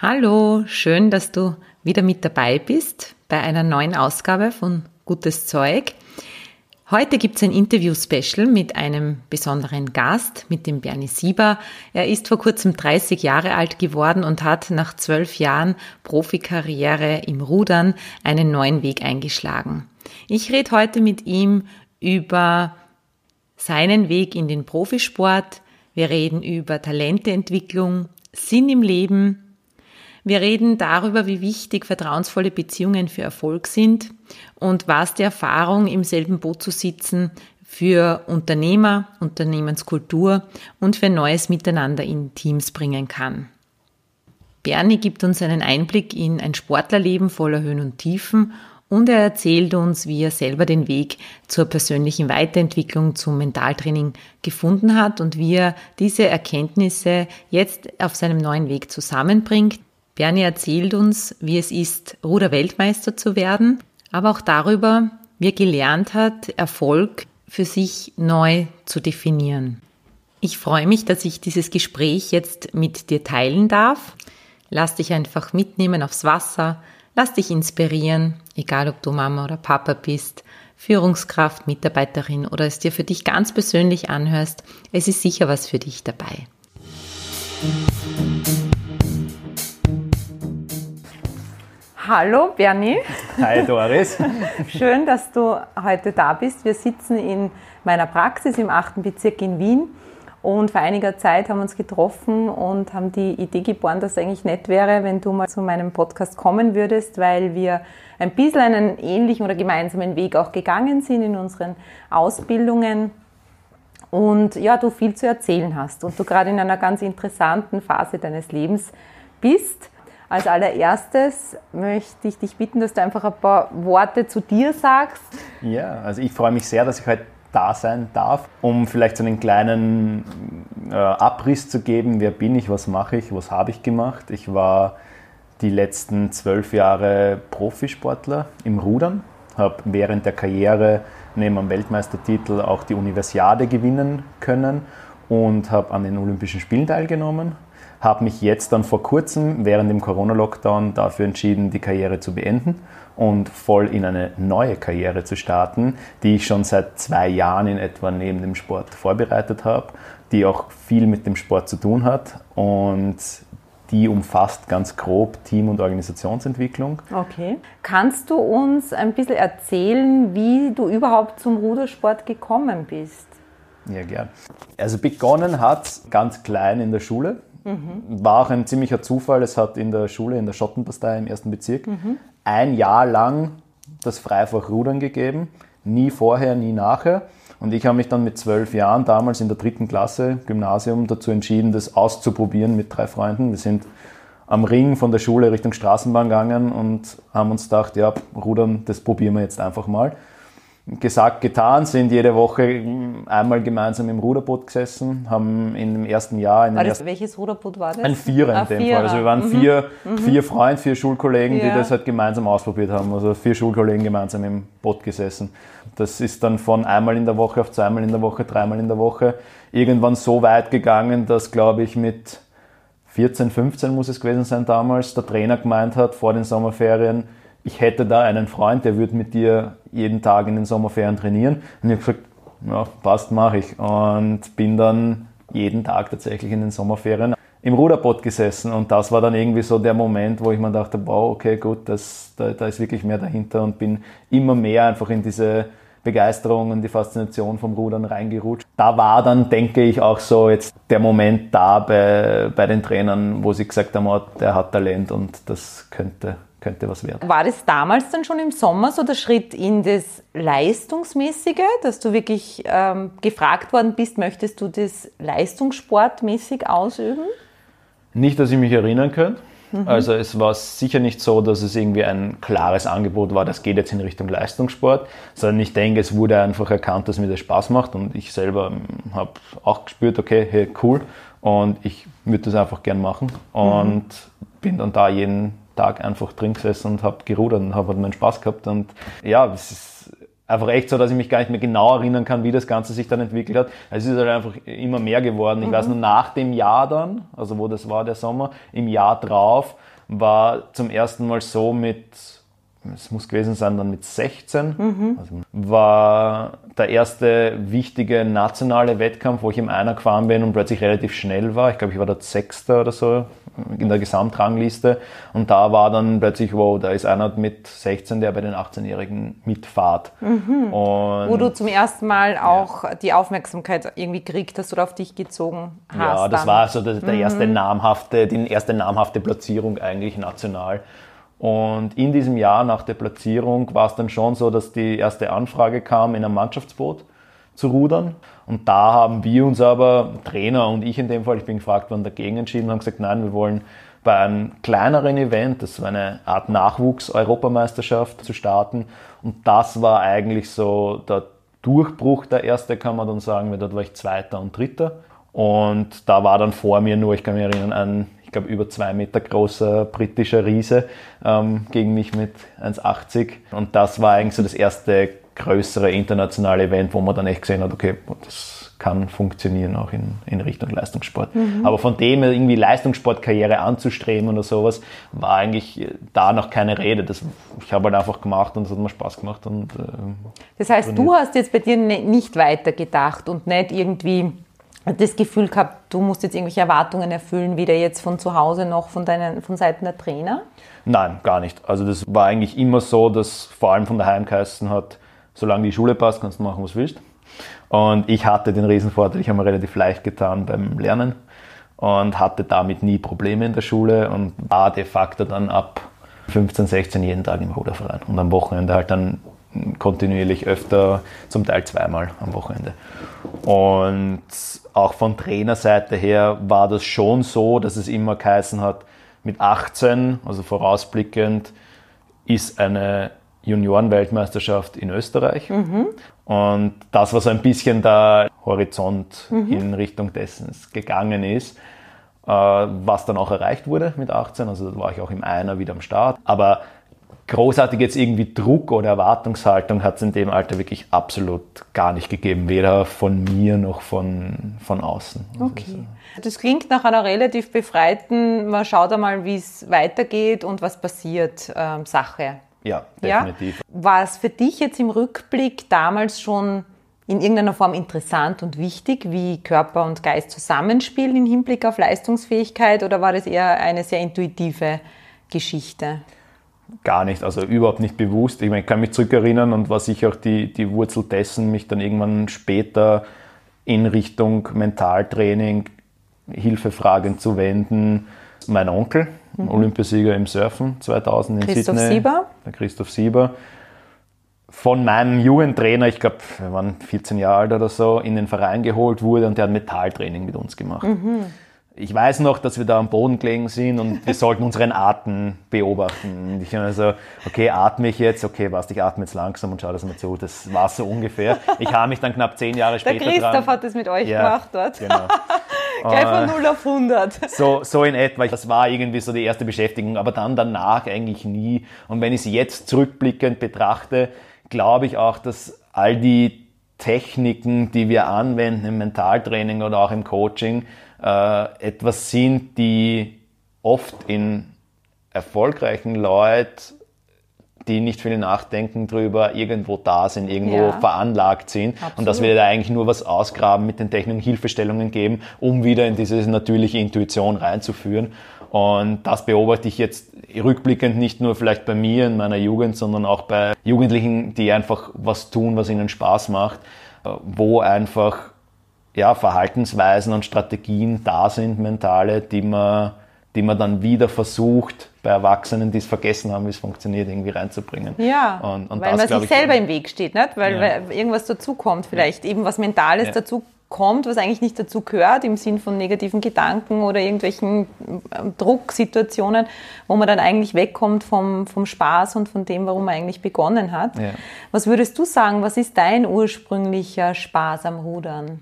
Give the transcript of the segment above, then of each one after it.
Hallo, schön, dass du wieder mit dabei bist bei einer neuen Ausgabe von Gutes Zeug. Heute gibt es ein Interview-Special mit einem besonderen Gast, mit dem Bernie Sieber. Er ist vor kurzem 30 Jahre alt geworden und hat nach zwölf Jahren Profikarriere im Rudern einen neuen Weg eingeschlagen. Ich rede heute mit ihm über seinen Weg in den Profisport. Wir reden über Talenteentwicklung, Sinn im Leben, wir reden darüber, wie wichtig vertrauensvolle Beziehungen für Erfolg sind und was die Erfahrung, im selben Boot zu sitzen, für Unternehmer, Unternehmenskultur und für neues Miteinander in Teams bringen kann. Bernie gibt uns einen Einblick in ein Sportlerleben voller Höhen und Tiefen und er erzählt uns, wie er selber den Weg zur persönlichen Weiterentwicklung zum Mentaltraining gefunden hat und wie er diese Erkenntnisse jetzt auf seinem neuen Weg zusammenbringt. Bernie erzählt uns, wie es ist, Ruderweltmeister zu werden, aber auch darüber, wie er gelernt hat, Erfolg für sich neu zu definieren. Ich freue mich, dass ich dieses Gespräch jetzt mit dir teilen darf. Lass dich einfach mitnehmen aufs Wasser, lass dich inspirieren, egal ob du Mama oder Papa bist, Führungskraft, Mitarbeiterin oder es dir für dich ganz persönlich anhörst. Es ist sicher was für dich dabei. Hallo Bernie. Hi Doris. Schön, dass du heute da bist. Wir sitzen in meiner Praxis im 8. Bezirk in Wien und vor einiger Zeit haben wir uns getroffen und haben die Idee geboren, dass es eigentlich nett wäre, wenn du mal zu meinem Podcast kommen würdest, weil wir ein bisschen einen ähnlichen oder gemeinsamen Weg auch gegangen sind in unseren Ausbildungen und ja, du viel zu erzählen hast und du gerade in einer ganz interessanten Phase deines Lebens bist. Als allererstes möchte ich dich bitten, dass du einfach ein paar Worte zu dir sagst. Ja, also ich freue mich sehr, dass ich heute da sein darf, um vielleicht so einen kleinen äh, Abriss zu geben. Wer bin ich, was mache ich, was habe ich gemacht? Ich war die letzten zwölf Jahre Profisportler im Rudern, habe während der Karriere neben dem Weltmeistertitel auch die Universiade gewinnen können und habe an den Olympischen Spielen teilgenommen habe mich jetzt dann vor kurzem während dem Corona-Lockdown dafür entschieden, die Karriere zu beenden und voll in eine neue Karriere zu starten, die ich schon seit zwei Jahren in etwa neben dem Sport vorbereitet habe, die auch viel mit dem Sport zu tun hat und die umfasst ganz grob Team- und Organisationsentwicklung. Okay. Kannst du uns ein bisschen erzählen, wie du überhaupt zum Rudersport gekommen bist? Ja, gern. Also begonnen hat ganz klein in der Schule. Mhm. War auch ein ziemlicher Zufall. Es hat in der Schule, in der Schottenpastei im ersten Bezirk, mhm. ein Jahr lang das Freifach Rudern gegeben. Nie vorher, nie nachher. Und ich habe mich dann mit zwölf Jahren, damals in der dritten Klasse, Gymnasium, dazu entschieden, das auszuprobieren mit drei Freunden. Wir sind am Ring von der Schule Richtung Straßenbahn gegangen und haben uns gedacht, ja, Rudern, das probieren wir jetzt einfach mal gesagt, getan, sind jede Woche einmal gemeinsam im Ruderboot gesessen, haben in dem ersten Jahr... In das, ersten, welches Ruderboot war das? Ein Vierer in ah, dem Vierer. Fall. Also wir waren mhm. vier, mhm. vier Freunde, vier Schulkollegen, ja. die das halt gemeinsam ausprobiert haben. Also vier Schulkollegen gemeinsam im Boot gesessen. Das ist dann von einmal in der Woche auf zweimal in der Woche, dreimal in der Woche irgendwann so weit gegangen, dass, glaube ich, mit 14, 15 muss es gewesen sein damals, der Trainer gemeint hat vor den Sommerferien, ich hätte da einen Freund, der würde mit dir jeden Tag in den Sommerferien trainieren. Und ich habe gesagt, ja, passt, mache ich. Und bin dann jeden Tag tatsächlich in den Sommerferien im Ruderboot gesessen. Und das war dann irgendwie so der Moment, wo ich mir dachte, wow, okay, gut, das, da, da ist wirklich mehr dahinter und bin immer mehr einfach in diese Begeisterung und die Faszination vom Rudern reingerutscht. Da war dann, denke ich, auch so jetzt der Moment da bei, bei den Trainern, wo sie gesagt haben, oh, der hat Talent und das könnte könnte was werden. War das damals dann schon im Sommer so der Schritt in das Leistungsmäßige, dass du wirklich ähm, gefragt worden bist, möchtest du das leistungssportmäßig ausüben? Nicht, dass ich mich erinnern könnte. Mhm. Also es war sicher nicht so, dass es irgendwie ein klares Angebot war, das geht jetzt in Richtung Leistungssport, sondern ich denke, es wurde einfach erkannt, dass mir das Spaß macht und ich selber ähm, habe auch gespürt, okay, hey, cool und ich würde das einfach gern machen und mhm. bin dann da jeden Tag einfach drin gesessen und habe gerudert und habe halt meinen Spaß gehabt und ja, es ist einfach echt so, dass ich mich gar nicht mehr genau erinnern kann, wie das Ganze sich dann entwickelt hat. Es ist halt einfach immer mehr geworden. Ich mhm. weiß nur nach dem Jahr dann, also wo das war der Sommer, im Jahr drauf war zum ersten Mal so mit es muss gewesen sein dann mit 16, mhm. also war der erste wichtige nationale Wettkampf, wo ich im Einer gefahren bin und plötzlich relativ schnell war. Ich glaube, ich war der Sechste oder so in der Gesamtrangliste. Und da war dann plötzlich, wow, da ist einer mit 16, der bei den 18-Jährigen mitfahrt. Mhm. Wo du zum ersten Mal auch ja. die Aufmerksamkeit irgendwie kriegt hast oder auf dich gezogen hast. Ja, das dann. war so der, der mhm. erste namhafte, die erste namhafte Platzierung eigentlich national. Und in diesem Jahr nach der Platzierung war es dann schon so, dass die erste Anfrage kam, in einem Mannschaftsboot zu rudern. Und da haben wir uns aber, Trainer und ich in dem Fall, ich bin gefragt worden, dagegen entschieden, haben gesagt, nein, wir wollen bei einem kleineren Event, das war eine Art Nachwuchs-Europameisterschaft, zu starten. Und das war eigentlich so der Durchbruch, der erste, kann man dann sagen, weil dort war ich Zweiter und Dritter. Und da war dann vor mir nur, ich kann mich erinnern, ein ich glaube, über zwei Meter großer britischer Riese ähm, gegen mich mit 1,80. Und das war eigentlich so das erste größere internationale Event, wo man dann echt gesehen hat, okay, das kann funktionieren auch in, in Richtung Leistungssport. Mhm. Aber von dem irgendwie Leistungssportkarriere anzustreben oder sowas, war eigentlich da noch keine Rede. Das, ich habe halt einfach gemacht und es hat mir Spaß gemacht. Und, äh, das heißt, trainiert. du hast jetzt bei dir ne, nicht weitergedacht und nicht irgendwie das Gefühl gehabt, du musst jetzt irgendwelche Erwartungen erfüllen, weder jetzt von zu Hause noch von, deinen, von Seiten der Trainer? Nein, gar nicht. Also das war eigentlich immer so, dass vor allem von daheim geheißen hat, solange die Schule passt, kannst du machen, was du willst. Und ich hatte den Riesenvorteil, ich habe mir relativ leicht getan beim Lernen und hatte damit nie Probleme in der Schule und war de facto dann ab 15, 16 jeden Tag im Ruderverein und am Wochenende halt dann kontinuierlich öfter, zum Teil zweimal am Wochenende. Und auch von Trainerseite her war das schon so, dass es immer geheißen hat, mit 18, also vorausblickend, ist eine Juniorenweltmeisterschaft in Österreich. Mhm. Und das war so ein bisschen der Horizont mhm. in Richtung dessen es gegangen ist, äh, was dann auch erreicht wurde mit 18. Also da war ich auch im Einer wieder am Start. Aber großartig jetzt irgendwie Druck oder Erwartungshaltung hat es in dem Alter wirklich absolut gar nicht gegeben, weder von mir noch von, von außen. Also okay. Das klingt nach einer relativ befreiten, man schaut einmal, wie es weitergeht und was passiert, ähm, Sache. Ja, definitiv. Ja? War es für dich jetzt im Rückblick damals schon in irgendeiner Form interessant und wichtig, wie Körper und Geist zusammenspielen im Hinblick auf Leistungsfähigkeit oder war das eher eine sehr intuitive Geschichte? gar nicht, also überhaupt nicht bewusst. Ich, meine, ich kann mich zurückerinnern und war sicher auch die, die Wurzel dessen, mich dann irgendwann später in Richtung Mentaltraining, Hilfefragen zu wenden. Mein Onkel, mhm. Olympiasieger im Surfen 2000 in Christoph Sydney. Sieber. Der Christoph Sieber. Von meinem Jugendtrainer, ich glaube, wir waren 14 Jahre alt oder so, in den Verein geholt wurde und der hat Metalltraining mit uns gemacht. Mhm ich weiß noch, dass wir da am Boden gelegen sind und wir sollten unseren Atem beobachten. Und ich habe so, okay, atme ich jetzt? Okay, was, ich atme jetzt langsam und schau das mal zu. Das war so ungefähr. Ich habe mich dann knapp zehn Jahre später Der Christoph dran. hat das mit euch ja, gemacht dort. Genau. Gleich von 0 auf 100. So, so in etwa. Das war irgendwie so die erste Beschäftigung, aber dann danach eigentlich nie. Und wenn ich sie jetzt zurückblickend betrachte, glaube ich auch, dass all die Techniken, die wir anwenden im Mentaltraining oder auch im Coaching, äh, etwas sind, die oft in erfolgreichen Leuten, die nicht viel nachdenken drüber, irgendwo da sind, irgendwo ja. veranlagt sind Absolut. und dass wir da eigentlich nur was ausgraben mit den Techniken, Hilfestellungen geben, um wieder in diese natürliche Intuition reinzuführen. Und das beobachte ich jetzt rückblickend nicht nur vielleicht bei mir in meiner Jugend, sondern auch bei Jugendlichen, die einfach was tun, was ihnen Spaß macht, wo einfach ja, Verhaltensweisen und Strategien da sind, mentale, die man, die man dann wieder versucht, bei Erwachsenen, die es vergessen haben, wie es funktioniert, irgendwie reinzubringen. Ja, und, und weil das, man sich selber im Weg steht, nicht? Weil, ja. weil irgendwas dazukommt, vielleicht ja. eben was Mentales ja. dazu kommt, was eigentlich nicht dazu gehört, im Sinn von negativen Gedanken oder irgendwelchen ähm, Drucksituationen, wo man dann eigentlich wegkommt vom, vom Spaß und von dem, warum man eigentlich begonnen hat. Ja. Was würdest du sagen, was ist dein ursprünglicher Spaß am Rudern?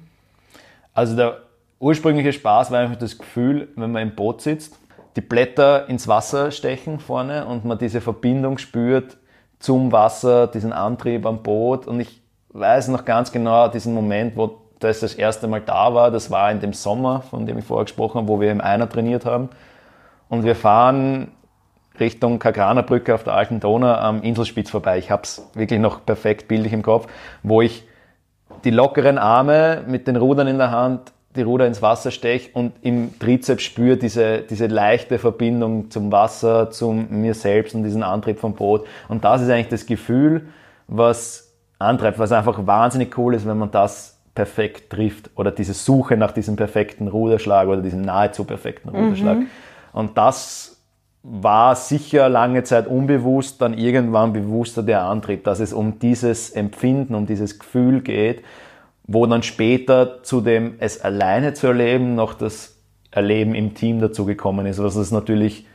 Also der ursprüngliche Spaß war einfach das Gefühl, wenn man im Boot sitzt, die Blätter ins Wasser stechen vorne und man diese Verbindung spürt zum Wasser, diesen Antrieb am Boot und ich weiß noch ganz genau diesen Moment, wo das das erste Mal da war, das war in dem Sommer, von dem ich vorher gesprochen habe, wo wir im Einer trainiert haben. Und wir fahren Richtung Kagraner Brücke auf der Alten Donau am Inselspitz vorbei. Ich habe es wirklich noch perfekt bildlich im Kopf, wo ich die lockeren Arme mit den Rudern in der Hand, die Ruder ins Wasser steche und im Trizeps spüre diese, diese leichte Verbindung zum Wasser, zu mir selbst und diesen Antrieb vom Boot. Und das ist eigentlich das Gefühl, was antreibt, was einfach wahnsinnig cool ist, wenn man das perfekt trifft oder diese Suche nach diesem perfekten Ruderschlag oder diesem nahezu perfekten Ruderschlag. Mhm. Und das war sicher lange Zeit unbewusst, dann irgendwann bewusster der Antrieb, dass es um dieses Empfinden, um dieses Gefühl geht, wo dann später zu dem es alleine zu erleben noch das Erleben im Team dazu gekommen ist, was es natürlich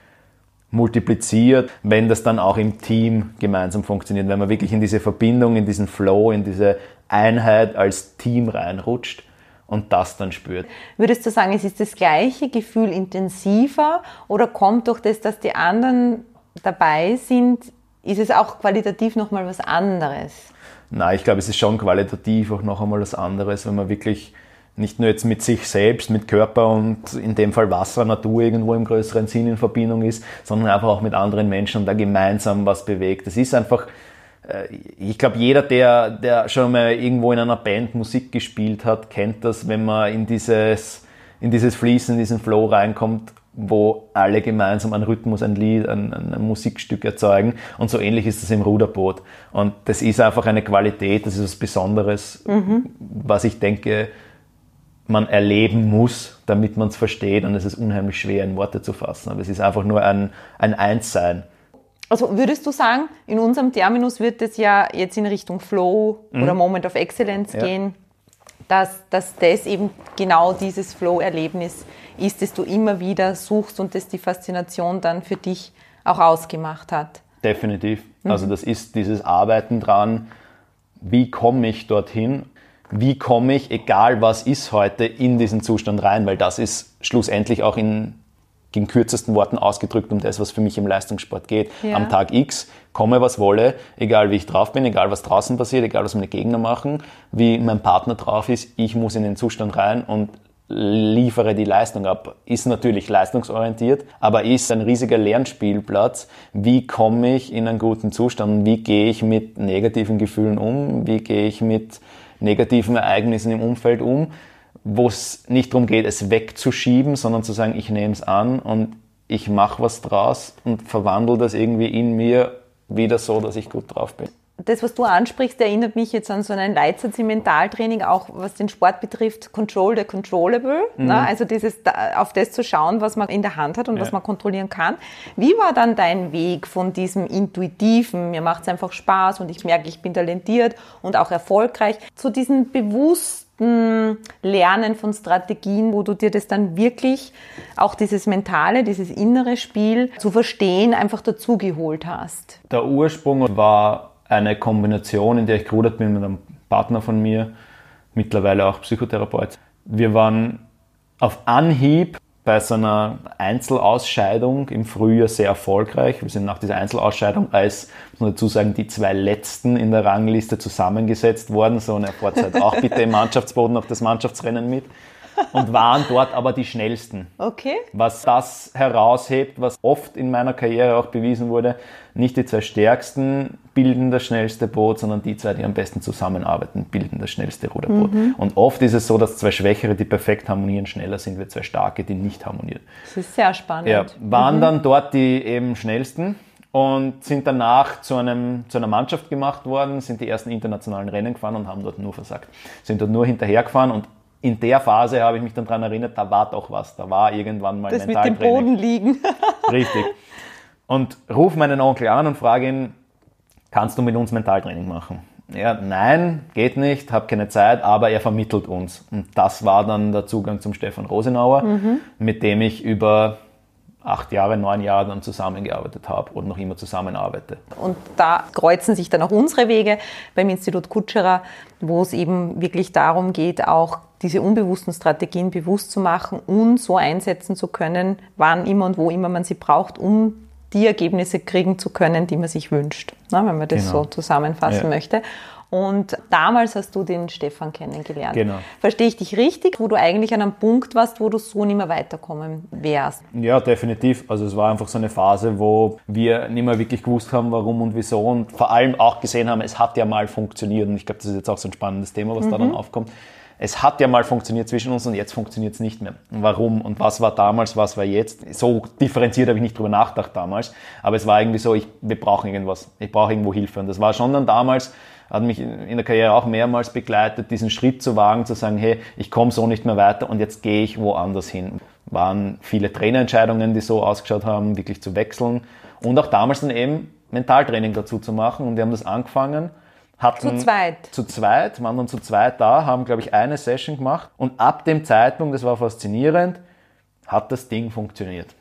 multipliziert, wenn das dann auch im Team gemeinsam funktioniert, wenn man wirklich in diese Verbindung, in diesen Flow, in diese Einheit als Team reinrutscht und das dann spürt. Würdest du sagen, es ist das gleiche Gefühl intensiver oder kommt durch das, dass die anderen dabei sind, ist es auch qualitativ nochmal was anderes? Nein, ich glaube, es ist schon qualitativ auch noch einmal was anderes, wenn man wirklich nicht nur jetzt mit sich selbst, mit Körper und in dem Fall Wasser, Natur irgendwo im größeren Sinn in Verbindung ist, sondern einfach auch mit anderen Menschen und da gemeinsam was bewegt. Es ist einfach, äh, ich glaube, jeder, der, der schon mal irgendwo in einer Band Musik gespielt hat, kennt das, wenn man in dieses, in dieses Fließen, in diesen Flow reinkommt, wo alle gemeinsam einen Rhythmus, ein Lied, ein, ein, Musikstück erzeugen. Und so ähnlich ist das im Ruderboot. Und das ist einfach eine Qualität, das ist was Besonderes, mhm. was ich denke, man erleben muss, damit man es versteht. Und es ist unheimlich schwer in Worte zu fassen. Aber es ist einfach nur ein, ein Einssein. Also würdest du sagen, in unserem Terminus wird es ja jetzt in Richtung Flow mhm. oder Moment of Excellence ja. gehen, dass, dass das eben genau dieses Flow-Erlebnis ist, das du immer wieder suchst und das die Faszination dann für dich auch ausgemacht hat. Definitiv. Mhm. Also das ist dieses Arbeiten dran, wie komme ich dorthin, wie komme ich, egal was ist heute, in diesen Zustand rein, weil das ist schlussendlich auch in in kürzesten Worten ausgedrückt um das, was für mich im Leistungssport geht. Ja. Am Tag X komme, was wolle, egal wie ich drauf bin, egal was draußen passiert, egal was meine Gegner machen, wie mein Partner drauf ist, ich muss in den Zustand rein und liefere die Leistung ab. Ist natürlich leistungsorientiert, aber ist ein riesiger Lernspielplatz. Wie komme ich in einen guten Zustand? Wie gehe ich mit negativen Gefühlen um? Wie gehe ich mit negativen Ereignissen im Umfeld um? Wo es nicht darum geht, es wegzuschieben, sondern zu sagen, ich nehme es an und ich mache was draus und verwandle das irgendwie in mir wieder so, dass ich gut drauf bin. Das, was du ansprichst, erinnert mich jetzt an so einen Leitsatz im Mentaltraining, auch was den Sport betrifft, Control the Controllable. Mhm. Ne? Also dieses, auf das zu schauen, was man in der Hand hat und ja. was man kontrollieren kann. Wie war dann dein Weg von diesem intuitiven, mir macht es einfach Spaß und ich merke, ich bin talentiert und auch erfolgreich, zu diesem bewussten, Lernen von Strategien, wo du dir das dann wirklich auch dieses mentale, dieses innere Spiel zu verstehen, einfach dazugeholt hast? Der Ursprung war eine Kombination, in der ich gerudert bin mit einem Partner von mir, mittlerweile auch Psychotherapeut. Wir waren auf Anhieb bei so einer Einzelausscheidung im Frühjahr sehr erfolgreich. Wir sind nach dieser Einzelausscheidung als, muss man dazu sagen, die zwei letzten in der Rangliste zusammengesetzt worden. So eine Vorzeit auch bitte im Mannschaftsboden noch das Mannschaftsrennen mit und waren dort aber die schnellsten. Okay. Was das heraushebt, was oft in meiner Karriere auch bewiesen wurde, nicht die zwei stärksten bilden das schnellste Boot, sondern die zwei, die am besten zusammenarbeiten, bilden das schnellste Ruderboot. Mhm. Und oft ist es so, dass zwei Schwächere, die perfekt harmonieren, schneller sind wie zwei Starke, die nicht harmonieren. Das ist sehr spannend. Ja, waren mhm. dann dort die eben schnellsten und sind danach zu, einem, zu einer Mannschaft gemacht worden, sind die ersten internationalen Rennen gefahren und haben dort nur versagt. Sind dort nur hinterhergefahren und in der Phase habe ich mich dann daran erinnert, da war doch was, da war irgendwann mal das mit dem Boden liegen. Richtig. Und ruf meinen Onkel an und frage ihn, kannst du mit uns Mentaltraining machen? ja, nein, geht nicht, habe keine Zeit, aber er vermittelt uns. Und das war dann der Zugang zum Stefan Rosenauer, mhm. mit dem ich über acht Jahre, neun Jahre dann zusammengearbeitet habe und noch immer zusammenarbeite. Und da kreuzen sich dann auch unsere Wege beim Institut Kutscherer, wo es eben wirklich darum geht, auch diese unbewussten Strategien bewusst zu machen und so einsetzen zu können, wann immer und wo immer man sie braucht, um die Ergebnisse kriegen zu können, die man sich wünscht, ne, wenn man das genau. so zusammenfassen ja. möchte. Und damals hast du den Stefan kennengelernt. Genau. Verstehe ich dich richtig, wo du eigentlich an einem Punkt warst, wo du so nicht mehr weiterkommen wärst? Ja, definitiv. Also es war einfach so eine Phase, wo wir nicht mehr wirklich gewusst haben, warum und wieso und vor allem auch gesehen haben, es hat ja mal funktioniert. Und ich glaube, das ist jetzt auch so ein spannendes Thema, was mhm. da dann aufkommt es hat ja mal funktioniert zwischen uns und jetzt funktioniert es nicht mehr. Warum und was war damals, was war jetzt? So differenziert habe ich nicht drüber nachgedacht damals, aber es war irgendwie so, ich, wir brauchen irgendwas, ich brauche irgendwo Hilfe. Und das war schon dann damals, hat mich in der Karriere auch mehrmals begleitet, diesen Schritt zu wagen, zu sagen, hey, ich komme so nicht mehr weiter und jetzt gehe ich woanders hin. Waren viele Trainerentscheidungen, die so ausgeschaut haben, wirklich zu wechseln und auch damals dann eben Mentaltraining dazu zu machen und wir haben das angefangen hatten zu zweit. Zu zweit, waren dann zu zweit da, haben, glaube ich, eine Session gemacht. Und ab dem Zeitpunkt, das war faszinierend, hat das Ding funktioniert.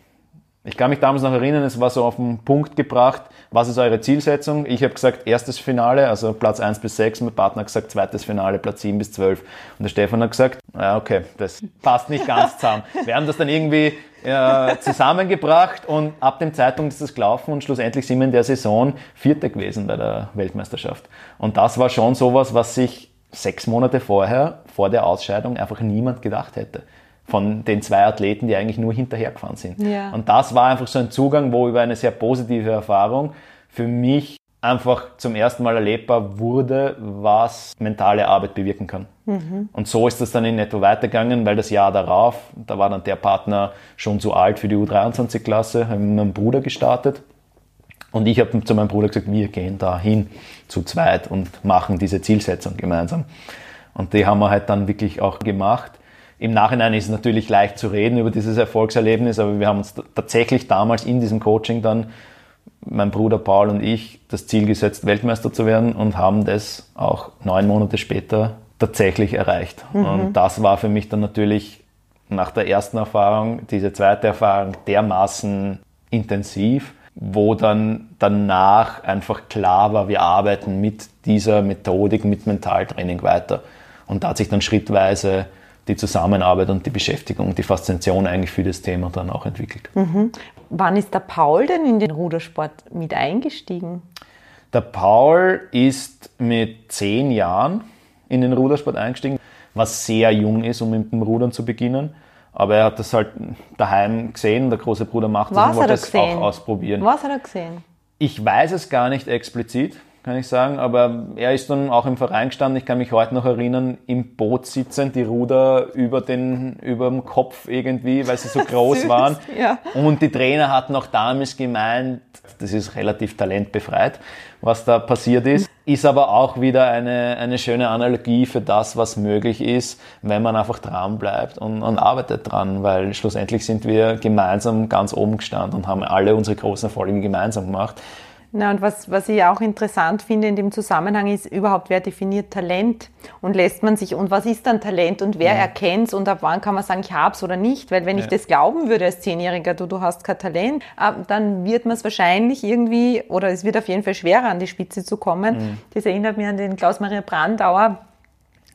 Ich kann mich damals noch erinnern, es war so auf den Punkt gebracht, was ist eure Zielsetzung? Ich habe gesagt, erstes Finale, also Platz 1 bis 6, mein Partner hat gesagt, zweites Finale, Platz 7 bis 12. Und der Stefan hat gesagt, ja, okay, das passt nicht ganz zusammen. Wir haben das dann irgendwie äh, zusammengebracht und ab dem Zeitpunkt ist das gelaufen und schlussendlich sind wir in der Saison Vierte gewesen bei der Weltmeisterschaft. Und das war schon sowas, was sich sechs Monate vorher, vor der Ausscheidung, einfach niemand gedacht hätte von den zwei Athleten, die eigentlich nur hinterhergefahren sind. Ja. Und das war einfach so ein Zugang, wo über eine sehr positive Erfahrung für mich einfach zum ersten Mal erlebbar wurde, was mentale Arbeit bewirken kann. Mhm. Und so ist das dann in etwa weitergegangen, weil das Jahr darauf, da war dann der Partner schon zu alt für die U23-Klasse, haben mit meinem Bruder gestartet. Und ich habe zu meinem Bruder gesagt, wir gehen da hin zu zweit und machen diese Zielsetzung gemeinsam. Und die haben wir halt dann wirklich auch gemacht. Im Nachhinein ist es natürlich leicht zu reden über dieses Erfolgserlebnis, aber wir haben uns tatsächlich damals in diesem Coaching dann, mein Bruder Paul und ich, das Ziel gesetzt, Weltmeister zu werden und haben das auch neun Monate später tatsächlich erreicht. Mhm. Und das war für mich dann natürlich nach der ersten Erfahrung, diese zweite Erfahrung dermaßen intensiv, wo dann danach einfach klar war, wir arbeiten mit dieser Methodik, mit Mentaltraining weiter. Und da hat sich dann schrittweise die Zusammenarbeit und die Beschäftigung, die Faszination eigentlich für das Thema dann auch entwickelt. Mhm. Wann ist der Paul denn in den Rudersport mit eingestiegen? Der Paul ist mit zehn Jahren in den Rudersport eingestiegen, was sehr jung ist, um mit dem Rudern zu beginnen. Aber er hat das halt daheim gesehen, der große Bruder macht das und wollte es auch ausprobieren. Was hat er gesehen? Ich weiß es gar nicht explizit kann ich sagen. Aber er ist dann auch im Verein gestanden. Ich kann mich heute noch erinnern, im Boot sitzend, die Ruder über den, über dem Kopf irgendwie, weil sie so groß Süß, waren. Ja. Und die Trainer hatten auch damals gemeint, das ist relativ talentbefreit, was da passiert ist. Ist aber auch wieder eine, eine schöne Analogie für das, was möglich ist, wenn man einfach dran bleibt und, und arbeitet dran, weil schlussendlich sind wir gemeinsam ganz oben gestanden und haben alle unsere großen Erfolge gemeinsam gemacht. Na, und was, was ich auch interessant finde in dem Zusammenhang ist überhaupt, wer definiert Talent und lässt man sich, und was ist dann Talent und wer ja. erkennt es und ab wann kann man sagen, ich hab's oder nicht, weil wenn ja. ich das glauben würde als Zehnjähriger, du, du hast kein Talent, äh, dann wird man es wahrscheinlich irgendwie, oder es wird auf jeden Fall schwerer an die Spitze zu kommen. Mhm. Das erinnert mich an den Klaus-Maria Brandauer,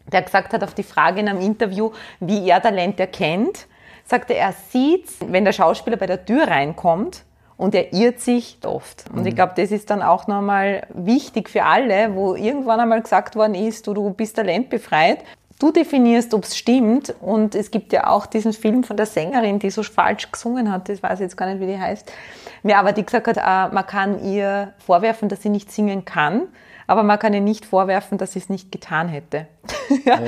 der gesagt hat auf die Frage in einem Interview, wie er Talent erkennt, sagte er, sieht, wenn der Schauspieler bei der Tür reinkommt, und er irrt sich oft. Und mhm. ich glaube, das ist dann auch nochmal wichtig für alle, wo irgendwann einmal gesagt worden ist, du, du bist talentbefreit. Du definierst, ob es stimmt. Und es gibt ja auch diesen Film von der Sängerin, die so falsch gesungen hat. Das weiß ich jetzt gar nicht, wie die heißt. Ja, aber die gesagt hat, äh, man kann ihr vorwerfen, dass sie nicht singen kann. Aber man kann ihr nicht vorwerfen, dass sie es nicht getan hätte. ja.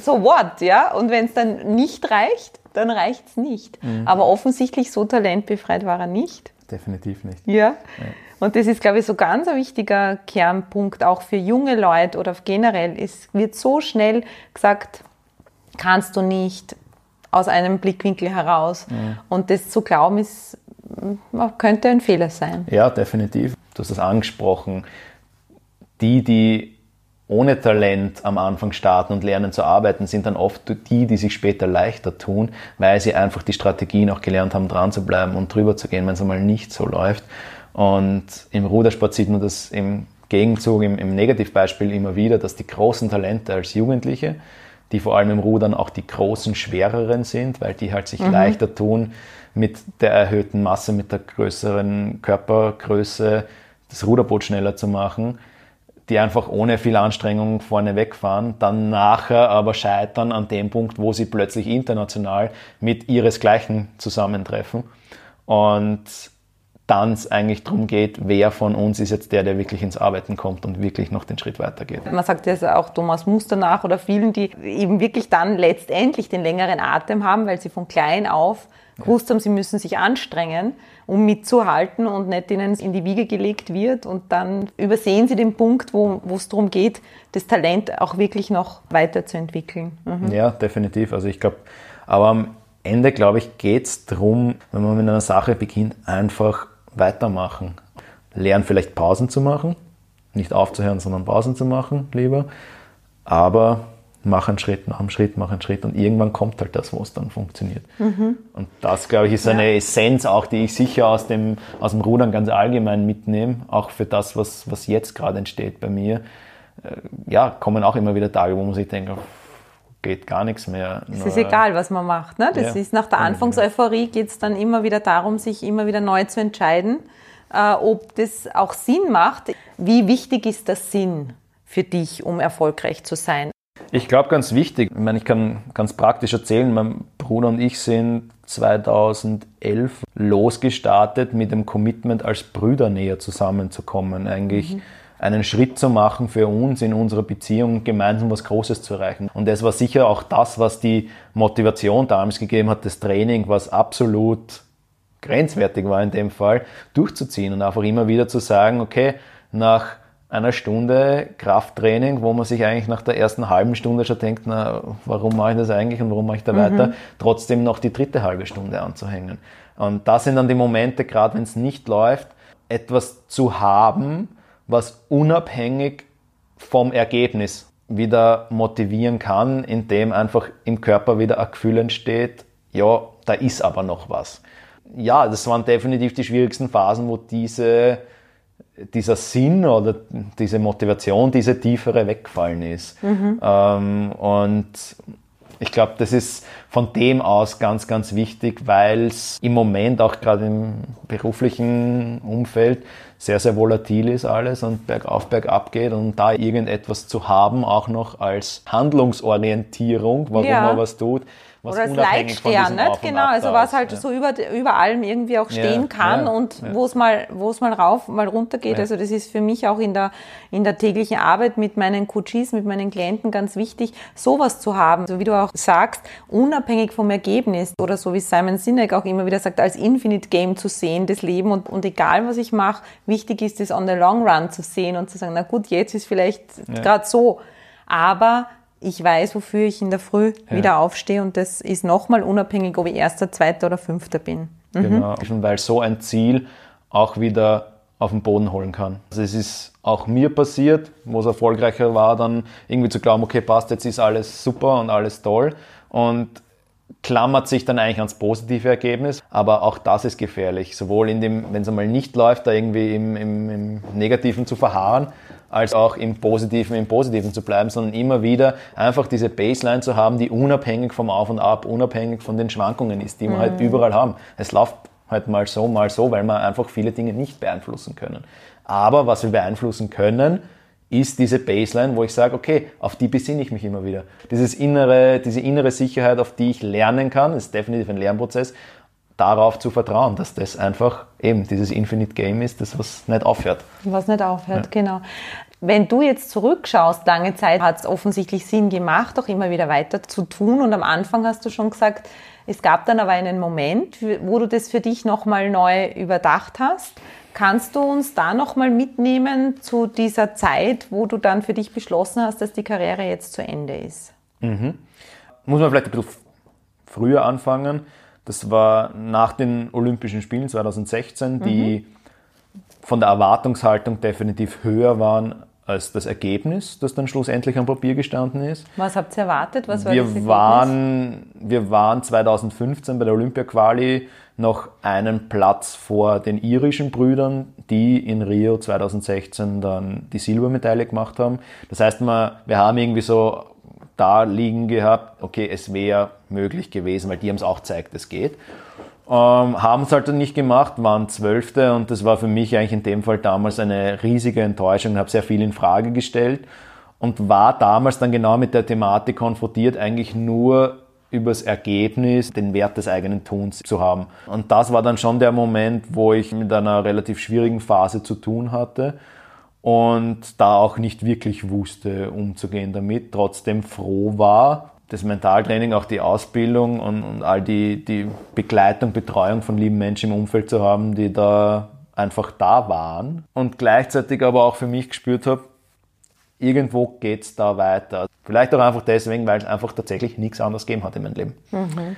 So what, ja? Und wenn es dann nicht reicht, dann reicht es nicht. Mhm. Aber offensichtlich so talentbefreit war er nicht. Definitiv nicht. Ja. ja. Und das ist, glaube ich, so ganz ein wichtiger Kernpunkt auch für junge Leute oder generell. Es wird so schnell gesagt, kannst du nicht aus einem Blickwinkel heraus. Mhm. Und das zu glauben, ist, könnte ein Fehler sein. Ja, definitiv. Du hast das angesprochen. Die, die ohne Talent am Anfang starten und lernen zu arbeiten, sind dann oft die, die sich später leichter tun, weil sie einfach die Strategien auch gelernt haben, dran zu bleiben und drüber zu gehen, wenn es einmal nicht so läuft. Und im Rudersport sieht man das im Gegenzug, im, im Negativbeispiel immer wieder, dass die großen Talente als Jugendliche, die vor allem im Rudern auch die großen, schwereren sind, weil die halt sich mhm. leichter tun, mit der erhöhten Masse, mit der größeren Körpergröße das Ruderboot schneller zu machen, die einfach ohne viel Anstrengung vorne wegfahren, dann nachher aber scheitern an dem Punkt, wo sie plötzlich international mit ihresgleichen zusammentreffen. Und dann es eigentlich darum geht, wer von uns ist jetzt der, der wirklich ins Arbeiten kommt und wirklich noch den Schritt weitergeht. Man sagt ja auch Thomas Muster nach oder vielen, die eben wirklich dann letztendlich den längeren Atem haben, weil sie von klein auf gewusst haben, sie müssen sich anstrengen, um mitzuhalten und nicht ihnen in die Wiege gelegt wird. Und dann übersehen sie den Punkt, wo, es darum geht, das Talent auch wirklich noch weiterzuentwickeln. Mhm. Ja, definitiv. Also ich glaube, aber am Ende, glaube ich, geht es darum, wenn man mit einer Sache beginnt, einfach weitermachen. Lernen vielleicht Pausen zu machen, nicht aufzuhören, sondern Pausen zu machen, lieber. Aber mach einen Schritt nach einem Schritt, mach einen Schritt und irgendwann kommt halt das, wo es dann funktioniert. Mhm. Und das, glaube ich, ist eine ja. Essenz auch, die ich sicher aus dem, aus dem Rudern ganz allgemein mitnehme, auch für das, was, was jetzt gerade entsteht bei mir. Äh, ja, kommen auch immer wieder Tage, wo man sich denkt, geht gar nichts mehr. Es ist egal, was man macht. Ne? Das ja, ist nach der Anfangseuphorie geht es dann immer wieder darum, sich immer wieder neu zu entscheiden, äh, ob das auch Sinn macht. Wie wichtig ist das Sinn für dich, um erfolgreich zu sein? Ich glaube, ganz wichtig, ich meine, ich kann ganz praktisch erzählen, mein Bruder und ich sind 2011 losgestartet mit dem Commitment, als Brüder näher zusammenzukommen. Eigentlich mhm. einen Schritt zu machen für uns in unserer Beziehung, gemeinsam was Großes zu erreichen. Und das war sicher auch das, was die Motivation damals gegeben hat, das Training, was absolut grenzwertig war in dem Fall, durchzuziehen und einfach immer wieder zu sagen, okay, nach einer Stunde Krafttraining, wo man sich eigentlich nach der ersten halben Stunde schon denkt, na, warum mache ich das eigentlich und warum mache ich da mhm. weiter, trotzdem noch die dritte halbe Stunde anzuhängen. Und das sind dann die Momente, gerade wenn es nicht läuft, etwas zu haben, was unabhängig vom Ergebnis wieder motivieren kann, indem einfach im Körper wieder ein Gefühl entsteht, ja, da ist aber noch was. Ja, das waren definitiv die schwierigsten Phasen, wo diese dieser Sinn oder diese Motivation, diese tiefere weggefallen ist. Mhm. Ähm, und ich glaube, das ist von dem aus ganz, ganz wichtig, weil es im Moment auch gerade im beruflichen Umfeld sehr, sehr volatil ist alles und bergauf, bergab geht und da irgendetwas zu haben, auch noch als Handlungsorientierung, warum ja. man was tut, was Oder als Leitstern, nicht? Genau, also was halt ja. so über, über allem irgendwie auch stehen ja, kann ja, und wo es mal, wo es mal rauf, mal runter geht. Also das ist für mich auch in der, in der täglichen Arbeit mit meinen Coaches, mit meinen Klienten ganz wichtig, sowas zu haben. So wie du auch sagst, unabhängig vom Ergebnis oder so wie Simon Sinek auch immer wieder sagt, als Infinite Game zu sehen, das Leben und, und egal was ich mache, wichtig ist es on the long run zu sehen und zu sagen, na gut, jetzt ist vielleicht gerade so, aber ich weiß, wofür ich in der Früh ja. wieder aufstehe und das ist nochmal unabhängig, ob ich Erster, Zweiter oder Fünfter bin. Mhm. Genau, weil so ein Ziel auch wieder auf den Boden holen kann. Also es ist auch mir passiert, wo es erfolgreicher war, dann irgendwie zu glauben, okay, passt, jetzt ist alles super und alles toll und klammert sich dann eigentlich ans positive Ergebnis, aber auch das ist gefährlich, sowohl in dem, wenn es einmal nicht läuft, da irgendwie im, im, im Negativen zu verharren, als auch im Positiven, im Positiven zu bleiben, sondern immer wieder einfach diese Baseline zu haben, die unabhängig vom Auf und Ab, unabhängig von den Schwankungen ist, die wir halt mhm. halt überall haben. Es läuft halt mal so, mal so, weil wir einfach viele Dinge nicht beeinflussen können. Aber was wir beeinflussen können, ist diese Baseline, wo ich sage, okay, auf die besinne ich mich immer wieder. Dieses innere, diese innere Sicherheit, auf die ich lernen kann, ist definitiv ein Lernprozess, darauf zu vertrauen, dass das einfach eben dieses Infinite Game ist, das was nicht aufhört. Was nicht aufhört, ja. genau. Wenn du jetzt zurückschaust, lange Zeit hat es offensichtlich Sinn gemacht, auch immer wieder weiter zu tun. Und am Anfang hast du schon gesagt, es gab dann aber einen Moment, wo du das für dich nochmal neu überdacht hast. Kannst du uns da nochmal mitnehmen zu dieser Zeit, wo du dann für dich beschlossen hast, dass die Karriere jetzt zu Ende ist? Mhm. Muss man vielleicht ein bisschen früher anfangen. Das war nach den Olympischen Spielen 2016, die mhm. von der Erwartungshaltung definitiv höher waren als das Ergebnis, das dann schlussendlich am Papier gestanden ist. Was habt ihr erwartet? Was war wir das Waren, wir waren 2015 bei der Olympia-Quali noch einen Platz vor den irischen Brüdern, die in Rio 2016 dann die Silbermedaille gemacht haben. Das heißt, wir, wir haben irgendwie so da liegen gehabt, okay, es wäre möglich gewesen, weil die haben es auch gezeigt, es geht. Ähm, haben es halt dann nicht gemacht, waren Zwölfte und das war für mich eigentlich in dem Fall damals eine riesige Enttäuschung, habe sehr viel in Frage gestellt und war damals dann genau mit der Thematik konfrontiert, eigentlich nur übers Ergebnis den Wert des eigenen Tuns zu haben. Und das war dann schon der Moment, wo ich mit einer relativ schwierigen Phase zu tun hatte und da auch nicht wirklich wusste, umzugehen damit, trotzdem froh war, das Mentaltraining, auch die Ausbildung und, und all die, die Begleitung, Betreuung von lieben Menschen im Umfeld zu haben, die da einfach da waren und gleichzeitig aber auch für mich gespürt habe, irgendwo geht's da weiter. Vielleicht auch einfach deswegen, weil es einfach tatsächlich nichts anderes gegeben hat in meinem Leben. Mhm.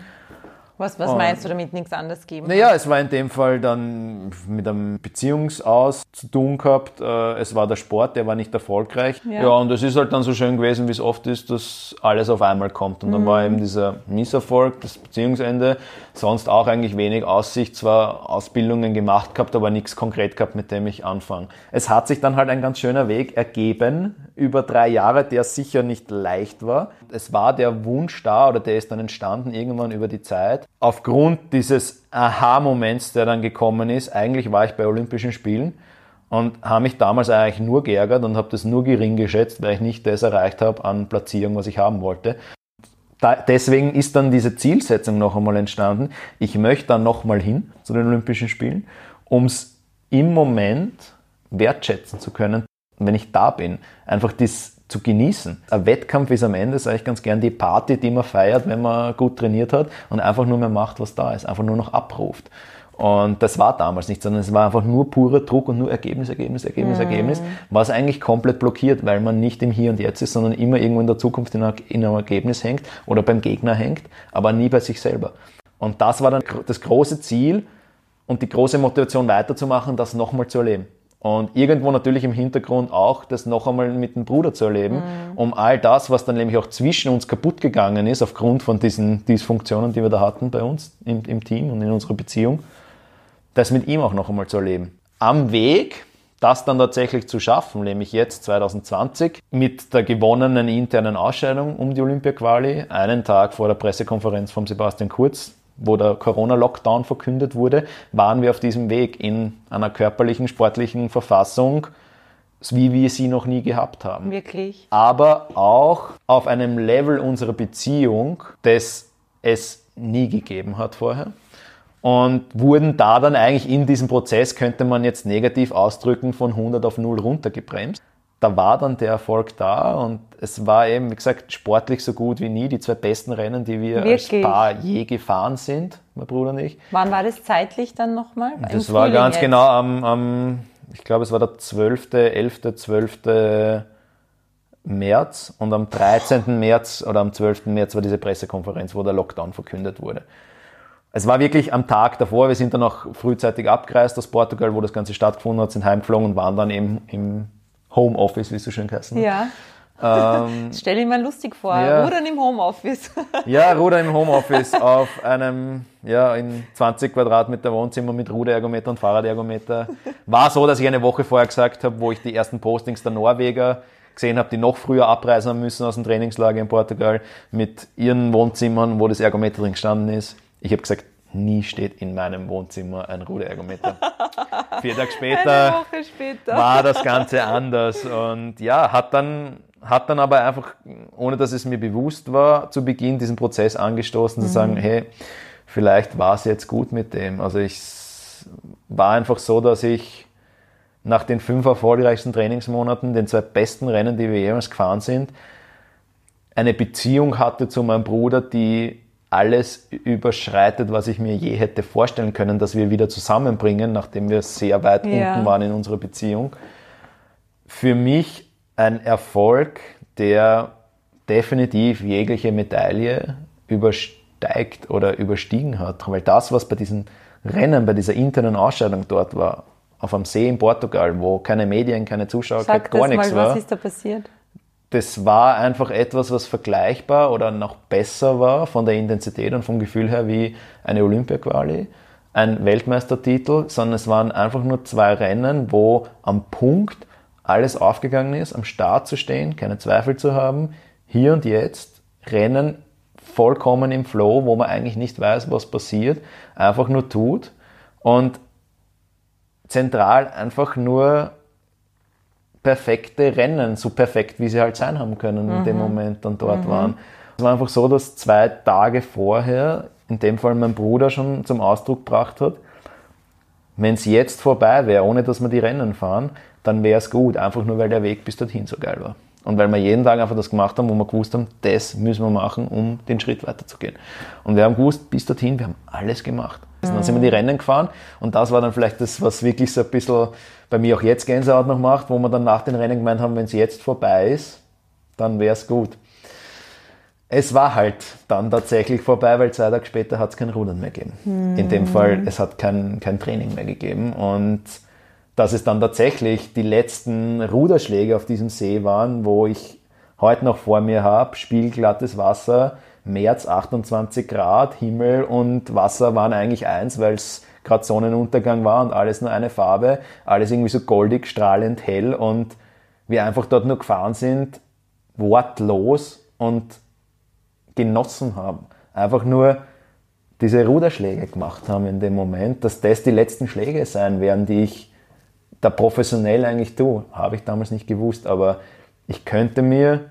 Was, was meinst du damit, nichts anderes geben? Naja, es war in dem Fall dann mit einem Beziehungsaus zu tun gehabt. Äh, es war der Sport, der war nicht erfolgreich. Ja, ja und es ist halt dann so schön gewesen, wie es oft ist, dass alles auf einmal kommt. Und dann mhm. war eben dieser Misserfolg, das Beziehungsende, sonst auch eigentlich wenig Aussicht, zwar Ausbildungen gemacht gehabt, aber nichts konkret gehabt, mit dem ich anfange. Es hat sich dann halt ein ganz schöner Weg ergeben über drei Jahre, der sicher nicht leicht war. Es war der Wunsch da oder der ist dann entstanden irgendwann über die Zeit. Aufgrund dieses Aha-Moments, der dann gekommen ist, eigentlich war ich bei Olympischen Spielen und habe mich damals eigentlich nur geärgert und habe das nur gering geschätzt, weil ich nicht das erreicht habe an Platzierung, was ich haben wollte. Da, deswegen ist dann diese Zielsetzung noch einmal entstanden. Ich möchte dann nochmal hin zu den Olympischen Spielen, um es im Moment wertschätzen zu können, wenn ich da bin, einfach das zu genießen. Ein Wettkampf ist am Ende, sage ich ganz gern, die Party, die man feiert, wenn man gut trainiert hat und einfach nur mehr macht, was da ist, einfach nur noch abruft. Und das war damals nicht, sondern es war einfach nur purer Druck und nur Ergebnis, Ergebnis, Ergebnis, mhm. Ergebnis, was eigentlich komplett blockiert, weil man nicht im Hier und Jetzt ist, sondern immer irgendwo in der Zukunft in einem Ergebnis hängt oder beim Gegner hängt, aber nie bei sich selber. Und das war dann das große Ziel und die große Motivation weiterzumachen, das nochmal zu erleben. Und irgendwo natürlich im Hintergrund auch das noch einmal mit dem Bruder zu erleben, mhm. um all das, was dann nämlich auch zwischen uns kaputt gegangen ist, aufgrund von diesen Dysfunktionen, die wir da hatten bei uns im, im Team und in unserer Beziehung, das mit ihm auch noch einmal zu erleben. Am Weg, das dann tatsächlich zu schaffen, nämlich jetzt 2020 mit der gewonnenen internen Ausscheidung um die Olympia-Quali, einen Tag vor der Pressekonferenz von Sebastian Kurz, wo der Corona-Lockdown verkündet wurde, waren wir auf diesem Weg in einer körperlichen, sportlichen Verfassung, wie wir sie noch nie gehabt haben. Wirklich. Aber auch auf einem Level unserer Beziehung, das es nie gegeben hat vorher. Und wurden da dann eigentlich in diesem Prozess, könnte man jetzt negativ ausdrücken, von 100 auf 0 runtergebremst da war dann der Erfolg da und es war eben, wie gesagt, sportlich so gut wie nie. Die zwei besten Rennen, die wir Wirklich? als Paar je gefahren sind, mein Bruder und ich. Wann war das zeitlich dann nochmal? Das war ganz jetzt? genau am, am, ich glaube, es war der 12., 11., 12. März und am 13. März oder am 12. März war diese Pressekonferenz, wo der Lockdown verkündet wurde. Es war wirklich am Tag davor, wir sind dann auch frühzeitig abgereist aus Portugal, wo das Ganze stattgefunden hat, sind heimgeflogen und waren dann eben im Homeoffice, wie es so schön heißt. Ja. Ähm, Stell ich mir lustig vor, ja. Rudern im Homeoffice. ja, Rudern im Homeoffice auf einem, ja, in 20 Quadratmeter Wohnzimmer mit Ruderergometer und Fahrradergometer. War so, dass ich eine Woche vorher gesagt habe, wo ich die ersten Postings der Norweger gesehen habe, die noch früher abreisen müssen aus dem Trainingslager in Portugal mit ihren Wohnzimmern, wo das Ergometer drin gestanden ist. Ich habe gesagt, nie steht in meinem Wohnzimmer ein Ruderergometer. Vier Tage später, später, war das Ganze anders und ja, hat dann, hat dann aber einfach, ohne dass es mir bewusst war, zu Beginn diesen Prozess angestoßen, mhm. zu sagen, hey, vielleicht war es jetzt gut mit dem. Also ich war einfach so, dass ich nach den fünf erfolgreichsten Trainingsmonaten, den zwei besten Rennen, die wir jemals gefahren sind, eine Beziehung hatte zu meinem Bruder, die alles überschreitet, was ich mir je hätte vorstellen können, dass wir wieder zusammenbringen, nachdem wir sehr weit ja. unten waren in unserer Beziehung. Für mich ein Erfolg, der definitiv jegliche Medaille übersteigt oder überstiegen hat. Weil das, was bei diesen Rennen, bei dieser internen Ausscheidung dort war, auf einem See in Portugal, wo keine Medien, keine Zuschauer, Sag gar nichts mal, war. Was ist da passiert? Das war einfach etwas, was vergleichbar oder noch besser war von der Intensität und vom Gefühl her wie eine Olympia-Quali, ein Weltmeistertitel, sondern es waren einfach nur zwei Rennen, wo am Punkt alles aufgegangen ist, am Start zu stehen, keine Zweifel zu haben, hier und jetzt Rennen vollkommen im Flow, wo man eigentlich nicht weiß, was passiert, einfach nur tut und zentral einfach nur perfekte Rennen, so perfekt, wie sie halt sein haben können mhm. in dem mhm. Moment dann dort mhm. waren. Es war einfach so, dass zwei Tage vorher, in dem Fall mein Bruder schon zum Ausdruck gebracht hat, wenn es jetzt vorbei wäre, ohne dass wir die Rennen fahren, dann wäre es gut, einfach nur weil der Weg bis dorthin so geil war. Und weil wir jeden Tag einfach das gemacht haben, wo wir gewusst haben, das müssen wir machen, um den Schritt weiterzugehen. Und wir haben gewusst, bis dorthin, wir haben alles gemacht. Mhm. Dann sind wir die Rennen gefahren und das war dann vielleicht das, was wirklich so ein bisschen bei mir auch jetzt Gänsehaut noch macht, wo wir dann nach den Rennen gemeint haben, wenn es jetzt vorbei ist, dann wäre es gut. Es war halt dann tatsächlich vorbei, weil zwei Tage später hat es kein Rudern mehr gegeben. Mhm. In dem Fall, es hat kein, kein Training mehr gegeben und dass es dann tatsächlich die letzten Ruderschläge auf diesem See waren, wo ich heute noch vor mir habe, spiegelglattes Wasser, März 28 Grad, Himmel und Wasser waren eigentlich eins, weil es gerade Sonnenuntergang war und alles nur eine Farbe, alles irgendwie so goldig, strahlend hell und wir einfach dort nur gefahren sind, wortlos und genossen haben. Einfach nur diese Ruderschläge gemacht haben in dem Moment, dass das die letzten Schläge sein werden, die ich da professionell eigentlich tue. Habe ich damals nicht gewusst, aber ich könnte mir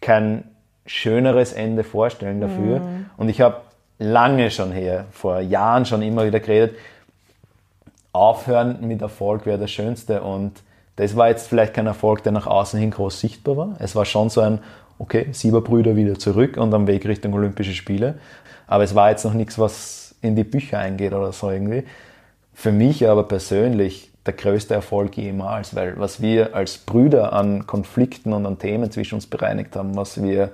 kein schöneres Ende vorstellen dafür. Mhm. Und ich habe lange schon her, vor Jahren schon immer wieder geredet, aufhören mit Erfolg wäre das Schönste. Und das war jetzt vielleicht kein Erfolg, der nach außen hin groß sichtbar war. Es war schon so ein, okay, Sieberbrüder wieder zurück und am Weg Richtung Olympische Spiele. Aber es war jetzt noch nichts, was in die Bücher eingeht oder so irgendwie. Für mich aber persönlich der größte Erfolg jemals, weil was wir als Brüder an Konflikten und an Themen zwischen uns bereinigt haben, was wir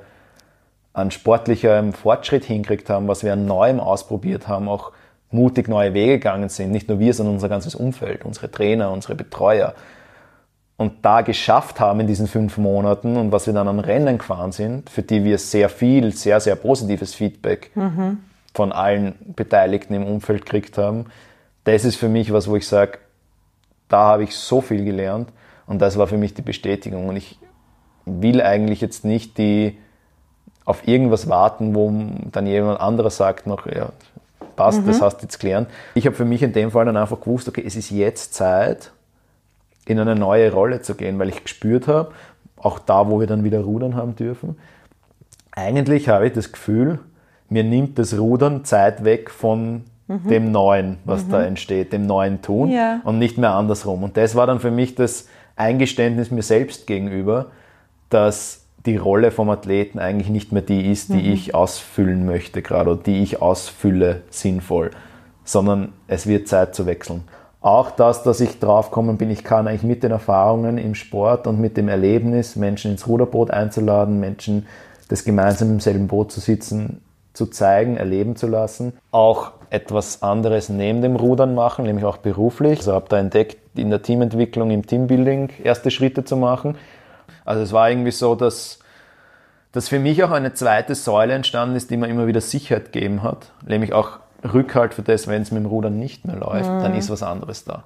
an sportlichem Fortschritt hingekriegt haben, was wir an Neuem ausprobiert haben, auch mutig neue Wege gegangen sind, nicht nur wir, sondern unser ganzes Umfeld, unsere Trainer, unsere Betreuer. Und da geschafft haben in diesen fünf Monaten und was wir dann an Rennen gefahren sind, für die wir sehr viel, sehr, sehr positives Feedback mhm. von allen Beteiligten im Umfeld gekriegt haben, das ist für mich was, wo ich sage, da habe ich so viel gelernt und das war für mich die Bestätigung. Und ich will eigentlich jetzt nicht die auf irgendwas warten, wo dann jemand anderer sagt noch, ja, passt, mhm. das hast du jetzt gelernt. Ich habe für mich in dem Fall dann einfach gewusst, okay, es ist jetzt Zeit, in eine neue Rolle zu gehen, weil ich gespürt habe, auch da, wo wir dann wieder rudern haben dürfen, eigentlich habe ich das Gefühl, mir nimmt das Rudern Zeit weg von mhm. dem Neuen, was mhm. da entsteht, dem neuen Tun ja. und nicht mehr andersrum. Und das war dann für mich das Eingeständnis mir selbst gegenüber, dass die Rolle vom Athleten eigentlich nicht mehr die ist, die mhm. ich ausfüllen möchte gerade oder die ich ausfülle sinnvoll, sondern es wird Zeit zu wechseln. Auch das, dass ich draufkommen bin, ich kann eigentlich mit den Erfahrungen im Sport und mit dem Erlebnis, Menschen ins Ruderboot einzuladen, Menschen das gemeinsam im selben Boot zu sitzen, zu zeigen, erleben zu lassen. Auch etwas anderes neben dem Rudern machen, nämlich auch beruflich. Also habe da entdeckt, in der Teamentwicklung, im Teambuilding erste Schritte zu machen. Also es war irgendwie so, dass, dass für mich auch eine zweite Säule entstanden ist, die mir immer wieder Sicherheit gegeben hat, nämlich auch Rückhalt für das, wenn es mit dem Rudern nicht mehr läuft, mhm. dann ist was anderes da.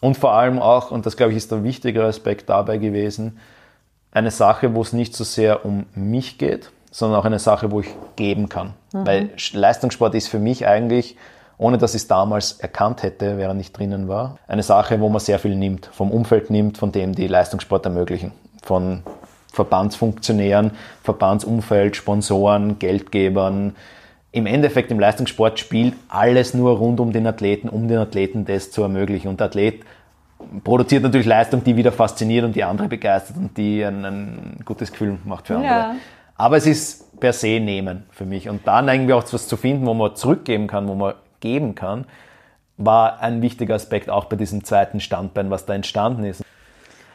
Und vor allem auch, und das glaube ich ist der wichtigere Aspekt dabei gewesen, eine Sache, wo es nicht so sehr um mich geht, sondern auch eine Sache, wo ich geben kann. Mhm. Weil Leistungssport ist für mich eigentlich, ohne dass ich es damals erkannt hätte, während ich drinnen war, eine Sache, wo man sehr viel nimmt. Vom Umfeld nimmt, von dem die Leistungssport ermöglichen. Von Verbandsfunktionären, Verbandsumfeld, Sponsoren, Geldgebern. Im Endeffekt im Leistungssport spielt alles nur rund um den Athleten, um den Athleten das zu ermöglichen. Und der Athlet produziert natürlich Leistung, die wieder fasziniert und die andere begeistert und die ein, ein gutes Gefühl macht für andere. Ja. Aber es ist per se nehmen für mich. Und dann irgendwie auch etwas zu finden, wo man zurückgeben kann, wo man geben kann, war ein wichtiger Aspekt auch bei diesem zweiten Standbein, was da entstanden ist.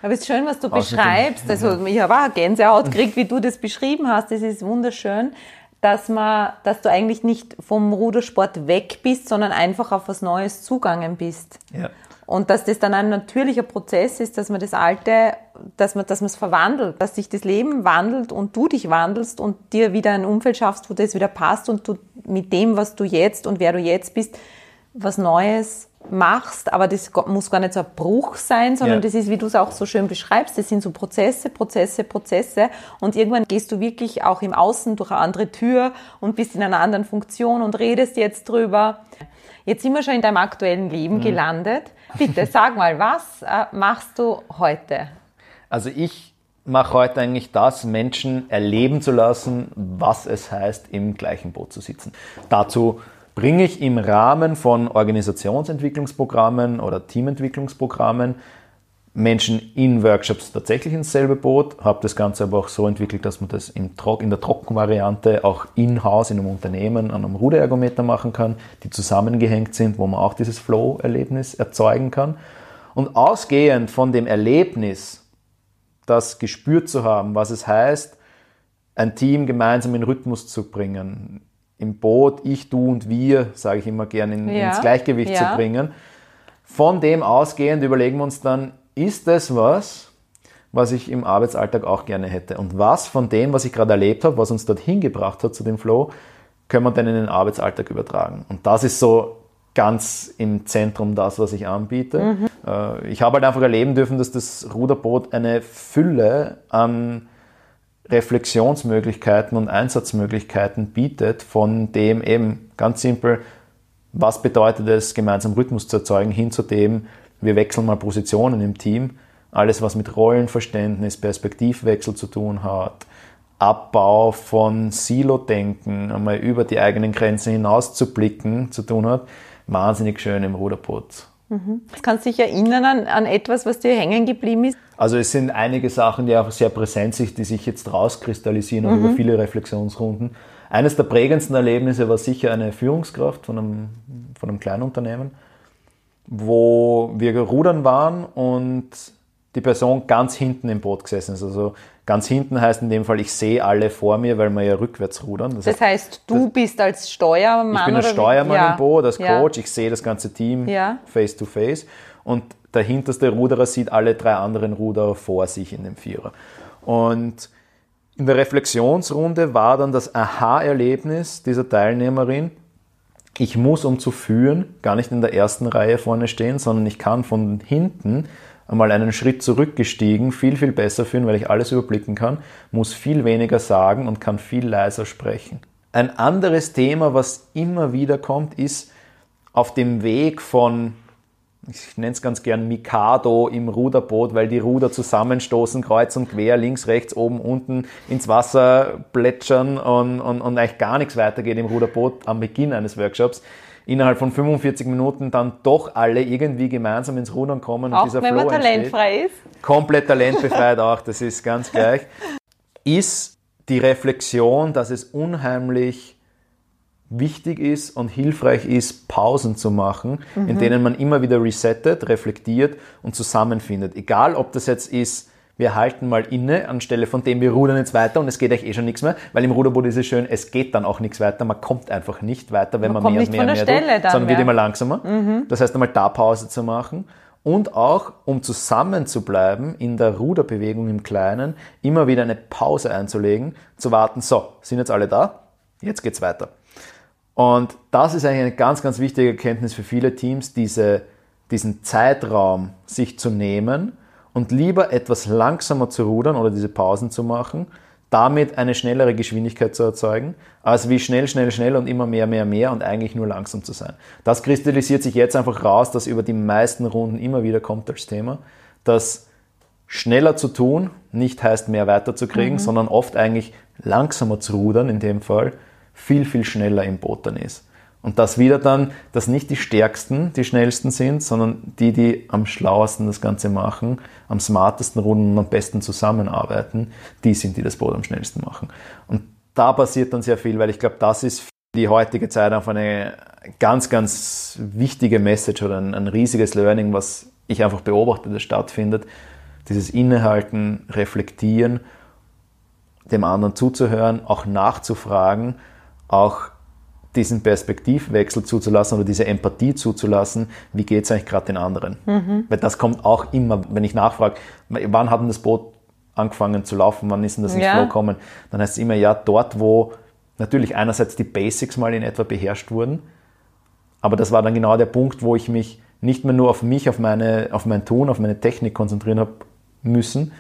Aber es ist schön, was du beschreibst. Also ich habe auch Gänsehaut gekriegt, wie du das beschrieben hast. Das ist wunderschön, dass man, dass du eigentlich nicht vom Rudersport weg bist, sondern einfach auf was Neues zugangen bist. Ja. Und dass das dann ein natürlicher Prozess ist, dass man das Alte, dass man, dass man es verwandelt, dass sich das Leben wandelt und du dich wandelst und dir wieder ein Umfeld schaffst, wo das wieder passt und du mit dem, was du jetzt und wer du jetzt bist, was Neues machst, aber das muss gar nicht so ein Bruch sein, sondern ja. das ist, wie du es auch so schön beschreibst, das sind so Prozesse, Prozesse, Prozesse und irgendwann gehst du wirklich auch im Außen durch eine andere Tür und bist in einer anderen Funktion und redest jetzt drüber. Jetzt sind wir schon in deinem aktuellen Leben mhm. gelandet. Bitte sag mal, was äh, machst du heute? Also ich mache heute eigentlich das, Menschen erleben zu lassen, was es heißt, im gleichen Boot zu sitzen. Dazu bringe ich im Rahmen von Organisationsentwicklungsprogrammen oder Teamentwicklungsprogrammen Menschen in Workshops tatsächlich ins selbe Boot, habe das Ganze aber auch so entwickelt, dass man das in der Trockenvariante auch in-house in einem Unternehmen an einem Ruderergometer machen kann, die zusammengehängt sind, wo man auch dieses Flow-Erlebnis erzeugen kann. Und ausgehend von dem Erlebnis, das gespürt zu haben, was es heißt, ein Team gemeinsam in Rhythmus zu bringen, im Boot, ich, du und wir, sage ich immer gerne, in, ja. ins Gleichgewicht ja. zu bringen. Von dem ausgehend überlegen wir uns dann, ist das was, was ich im Arbeitsalltag auch gerne hätte? Und was von dem, was ich gerade erlebt habe, was uns dorthin gebracht hat zu dem Flow, können wir dann in den Arbeitsalltag übertragen? Und das ist so ganz im Zentrum das, was ich anbiete. Mhm. Ich habe halt einfach erleben dürfen, dass das Ruderboot eine Fülle an Reflexionsmöglichkeiten und Einsatzmöglichkeiten bietet, von dem eben ganz simpel, was bedeutet es, gemeinsam Rhythmus zu erzeugen, hin zu dem, wir wechseln mal Positionen im Team. Alles, was mit Rollenverständnis, Perspektivwechsel zu tun hat, Abbau von Silo-Denken, einmal über die eigenen Grenzen hinaus zu blicken, zu tun hat, wahnsinnig schön im Ruderboot. Mhm. Kannst du dich erinnern an, an etwas, was dir hängen geblieben ist? Also es sind einige Sachen, die einfach sehr präsent sind, die sich jetzt rauskristallisieren mhm. über viele Reflexionsrunden. Eines der prägendsten Erlebnisse war sicher eine Führungskraft von einem, von einem Kleinunternehmen, wo wir rudern waren und die Person ganz hinten im Boot gesessen ist. Also ganz hinten heißt in dem Fall, ich sehe alle vor mir, weil wir ja rückwärts rudern. Das, das heißt, du das, bist als Steuermann? Ich bin als Steuermann ja. im Boot, als Coach. Ja. Ich sehe das ganze Team ja. face to face. Und der hinterste Ruderer sieht alle drei anderen Ruderer vor sich in dem Vierer. Und in der Reflexionsrunde war dann das Aha-Erlebnis dieser Teilnehmerin, ich muss, um zu führen, gar nicht in der ersten Reihe vorne stehen, sondern ich kann von hinten einmal einen Schritt zurückgestiegen, viel, viel besser führen, weil ich alles überblicken kann, muss viel weniger sagen und kann viel leiser sprechen. Ein anderes Thema, was immer wieder kommt, ist auf dem Weg von, ich nenne es ganz gern Mikado im Ruderboot, weil die Ruder zusammenstoßen, kreuz und quer, links, rechts, oben, unten ins Wasser plätschern und, und, und eigentlich gar nichts weitergeht im Ruderboot am Beginn eines Workshops innerhalb von 45 Minuten dann doch alle irgendwie gemeinsam ins Rudern kommen auch und dieser wenn Flow man talentfrei entsteht. ist. Komplett talentbefreit auch, das ist ganz gleich. Ist die Reflexion, dass es unheimlich wichtig ist und hilfreich ist, Pausen zu machen, mhm. in denen man immer wieder resettet, reflektiert und zusammenfindet. Egal, ob das jetzt ist, wir halten mal inne, anstelle von dem wir rudern jetzt weiter und es geht euch eh schon nichts mehr, weil im Ruderboot ist es schön, es geht dann auch nichts weiter, man kommt einfach nicht weiter, wenn man, man mehr und mehr, mehr Stelle tut, sondern wird immer langsamer. Mhm. Das heißt einmal da Pause zu machen und auch, um zusammen zu bleiben in der Ruderbewegung im Kleinen, immer wieder eine Pause einzulegen, zu warten, so, sind jetzt alle da? Jetzt geht's weiter. Und das ist eigentlich eine ganz, ganz wichtige Erkenntnis für viele Teams, diese, diesen Zeitraum sich zu nehmen und lieber etwas langsamer zu rudern oder diese Pausen zu machen, damit eine schnellere Geschwindigkeit zu erzeugen, als wie schnell, schnell, schnell und immer mehr, mehr, mehr und eigentlich nur langsam zu sein. Das kristallisiert sich jetzt einfach raus, dass über die meisten Runden immer wieder kommt als Thema, dass schneller zu tun nicht heißt mehr weiterzukriegen, mhm. sondern oft eigentlich langsamer zu rudern in dem Fall viel, viel schneller im Boot dann ist. Und das wieder dann, dass nicht die Stärksten die schnellsten sind, sondern die, die am schlauesten das Ganze machen, am smartesten runden und am besten zusammenarbeiten, die sind, die das Boot am schnellsten machen. Und da passiert dann sehr viel, weil ich glaube, das ist für die heutige Zeit einfach eine ganz, ganz wichtige Message oder ein, ein riesiges Learning, was ich einfach beobachte, das stattfindet. Dieses Innehalten, Reflektieren, dem anderen zuzuhören, auch nachzufragen, auch diesen Perspektivwechsel zuzulassen oder diese Empathie zuzulassen, wie geht es eigentlich gerade den anderen? Mhm. Weil das kommt auch immer, wenn ich nachfrage, wann hat denn das Boot angefangen zu laufen, wann ist denn das ins ja. Flow gekommen? Dann heißt es immer, ja, dort, wo natürlich einerseits die Basics mal in etwa beherrscht wurden, aber das war dann genau der Punkt, wo ich mich nicht mehr nur auf mich, auf, meine, auf mein Tun, auf meine Technik konzentrieren habe müssen,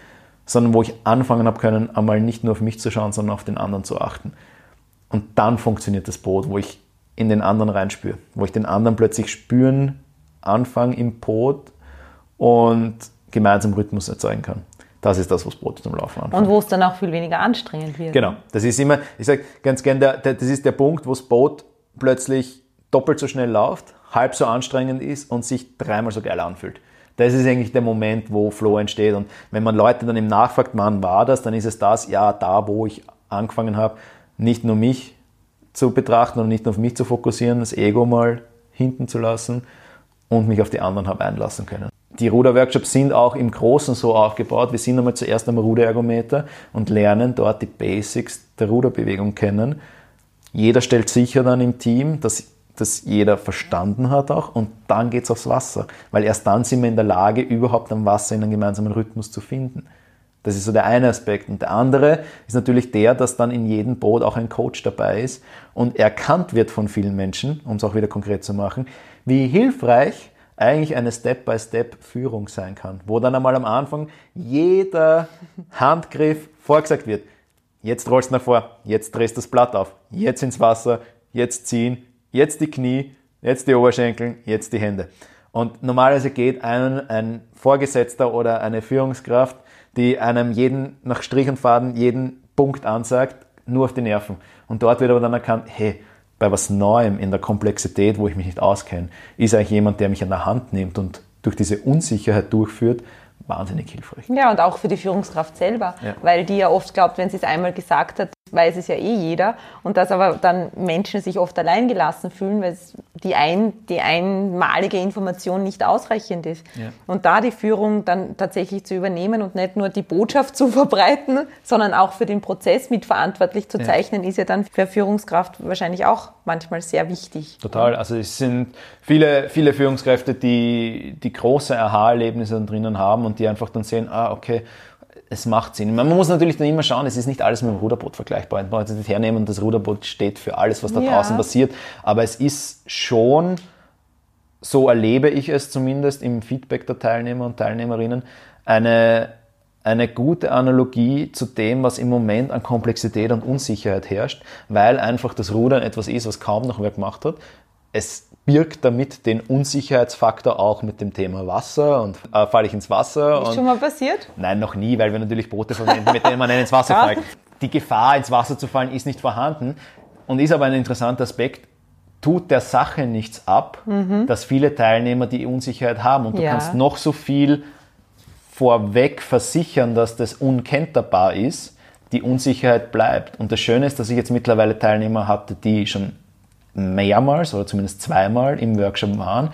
sondern wo ich anfangen habe können, einmal nicht nur auf mich zu schauen, sondern auf den anderen zu achten. Und dann funktioniert das Boot, wo ich in den anderen reinspüre, wo ich den anderen plötzlich spüren anfange im Boot und gemeinsam Rhythmus erzeugen kann. Das ist das, was Boot zum Laufen anfängt. Und wo es dann auch viel weniger anstrengend wird. Genau. Das ist immer, ich sage ganz gerne, das ist der Punkt, wo das Boot plötzlich doppelt so schnell läuft, halb so anstrengend ist und sich dreimal so geil anfühlt. Das ist eigentlich der Moment, wo Flow entsteht. Und wenn man Leute dann im Nachfragt, wann war das, dann ist es das, ja, da, wo ich angefangen habe, nicht nur mich zu betrachten und nicht nur auf mich zu fokussieren, das Ego mal hinten zu lassen und mich auf die anderen habe einlassen können. Die Ruderworkshops sind auch im Großen so aufgebaut. Wir sind einmal zuerst am Ruderergometer und lernen dort die Basics der Ruderbewegung kennen. Jeder stellt sicher dann im Team, dass das jeder verstanden hat auch und dann geht es aufs Wasser, weil erst dann sind wir in der Lage, überhaupt am Wasser in einen gemeinsamen Rhythmus zu finden. Das ist so der eine Aspekt. Und der andere ist natürlich der, dass dann in jedem Boot auch ein Coach dabei ist und erkannt wird von vielen Menschen, um es auch wieder konkret zu machen, wie hilfreich eigentlich eine Step-by-Step-Führung sein kann, wo dann einmal am Anfang jeder Handgriff vorgesagt wird. Jetzt rollst du nach vor, jetzt drehst du das Blatt auf, jetzt ins Wasser, jetzt ziehen, jetzt die Knie, jetzt die Oberschenkel, jetzt die Hände. Und normalerweise geht ein, ein Vorgesetzter oder eine Führungskraft die einem jeden nach Strich und Faden jeden Punkt ansagt, nur auf die Nerven. Und dort wird aber dann erkannt, hey, bei was Neuem in der Komplexität, wo ich mich nicht auskenne, ist eigentlich jemand, der mich an der Hand nimmt und durch diese Unsicherheit durchführt, wahnsinnig hilfreich. Ja, und auch für die Führungskraft selber, ja. weil die ja oft glaubt, wenn sie es einmal gesagt hat, weiß es ja eh jeder und dass aber dann Menschen sich oft alleingelassen fühlen, weil die, ein, die einmalige Information nicht ausreichend ist. Ja. Und da die Führung dann tatsächlich zu übernehmen und nicht nur die Botschaft zu verbreiten, sondern auch für den Prozess mitverantwortlich zu zeichnen, ja. ist ja dann für Führungskraft wahrscheinlich auch manchmal sehr wichtig. Total. Also es sind viele, viele Führungskräfte, die, die große Aha-Erlebnisse drinnen haben und die einfach dann sehen, ah, okay, es macht Sinn. Man muss natürlich dann immer schauen, es ist nicht alles mit dem Ruderboot vergleichbar. Man kann nicht hernehmen das Ruderboot steht für alles, was da ja. draußen passiert. Aber es ist schon, so erlebe ich es zumindest im Feedback der Teilnehmer und Teilnehmerinnen, eine, eine gute Analogie zu dem, was im Moment an Komplexität und Unsicherheit herrscht, weil einfach das Rudern etwas ist, was kaum noch wer gemacht hat. Es birgt damit den Unsicherheitsfaktor auch mit dem Thema Wasser und äh, falle ich ins Wasser. Ist schon mal passiert? Nein, noch nie, weil wir natürlich Boote verwenden, mit denen man ins Wasser fällt. Die Gefahr, ins Wasser zu fallen, ist nicht vorhanden und ist aber ein interessanter Aspekt. Tut der Sache nichts ab, mhm. dass viele Teilnehmer die Unsicherheit haben und du ja. kannst noch so viel vorweg versichern, dass das unkenterbar ist, die Unsicherheit bleibt. Und das Schöne ist, dass ich jetzt mittlerweile Teilnehmer hatte, die schon mehrmals oder zumindest zweimal im Workshop waren,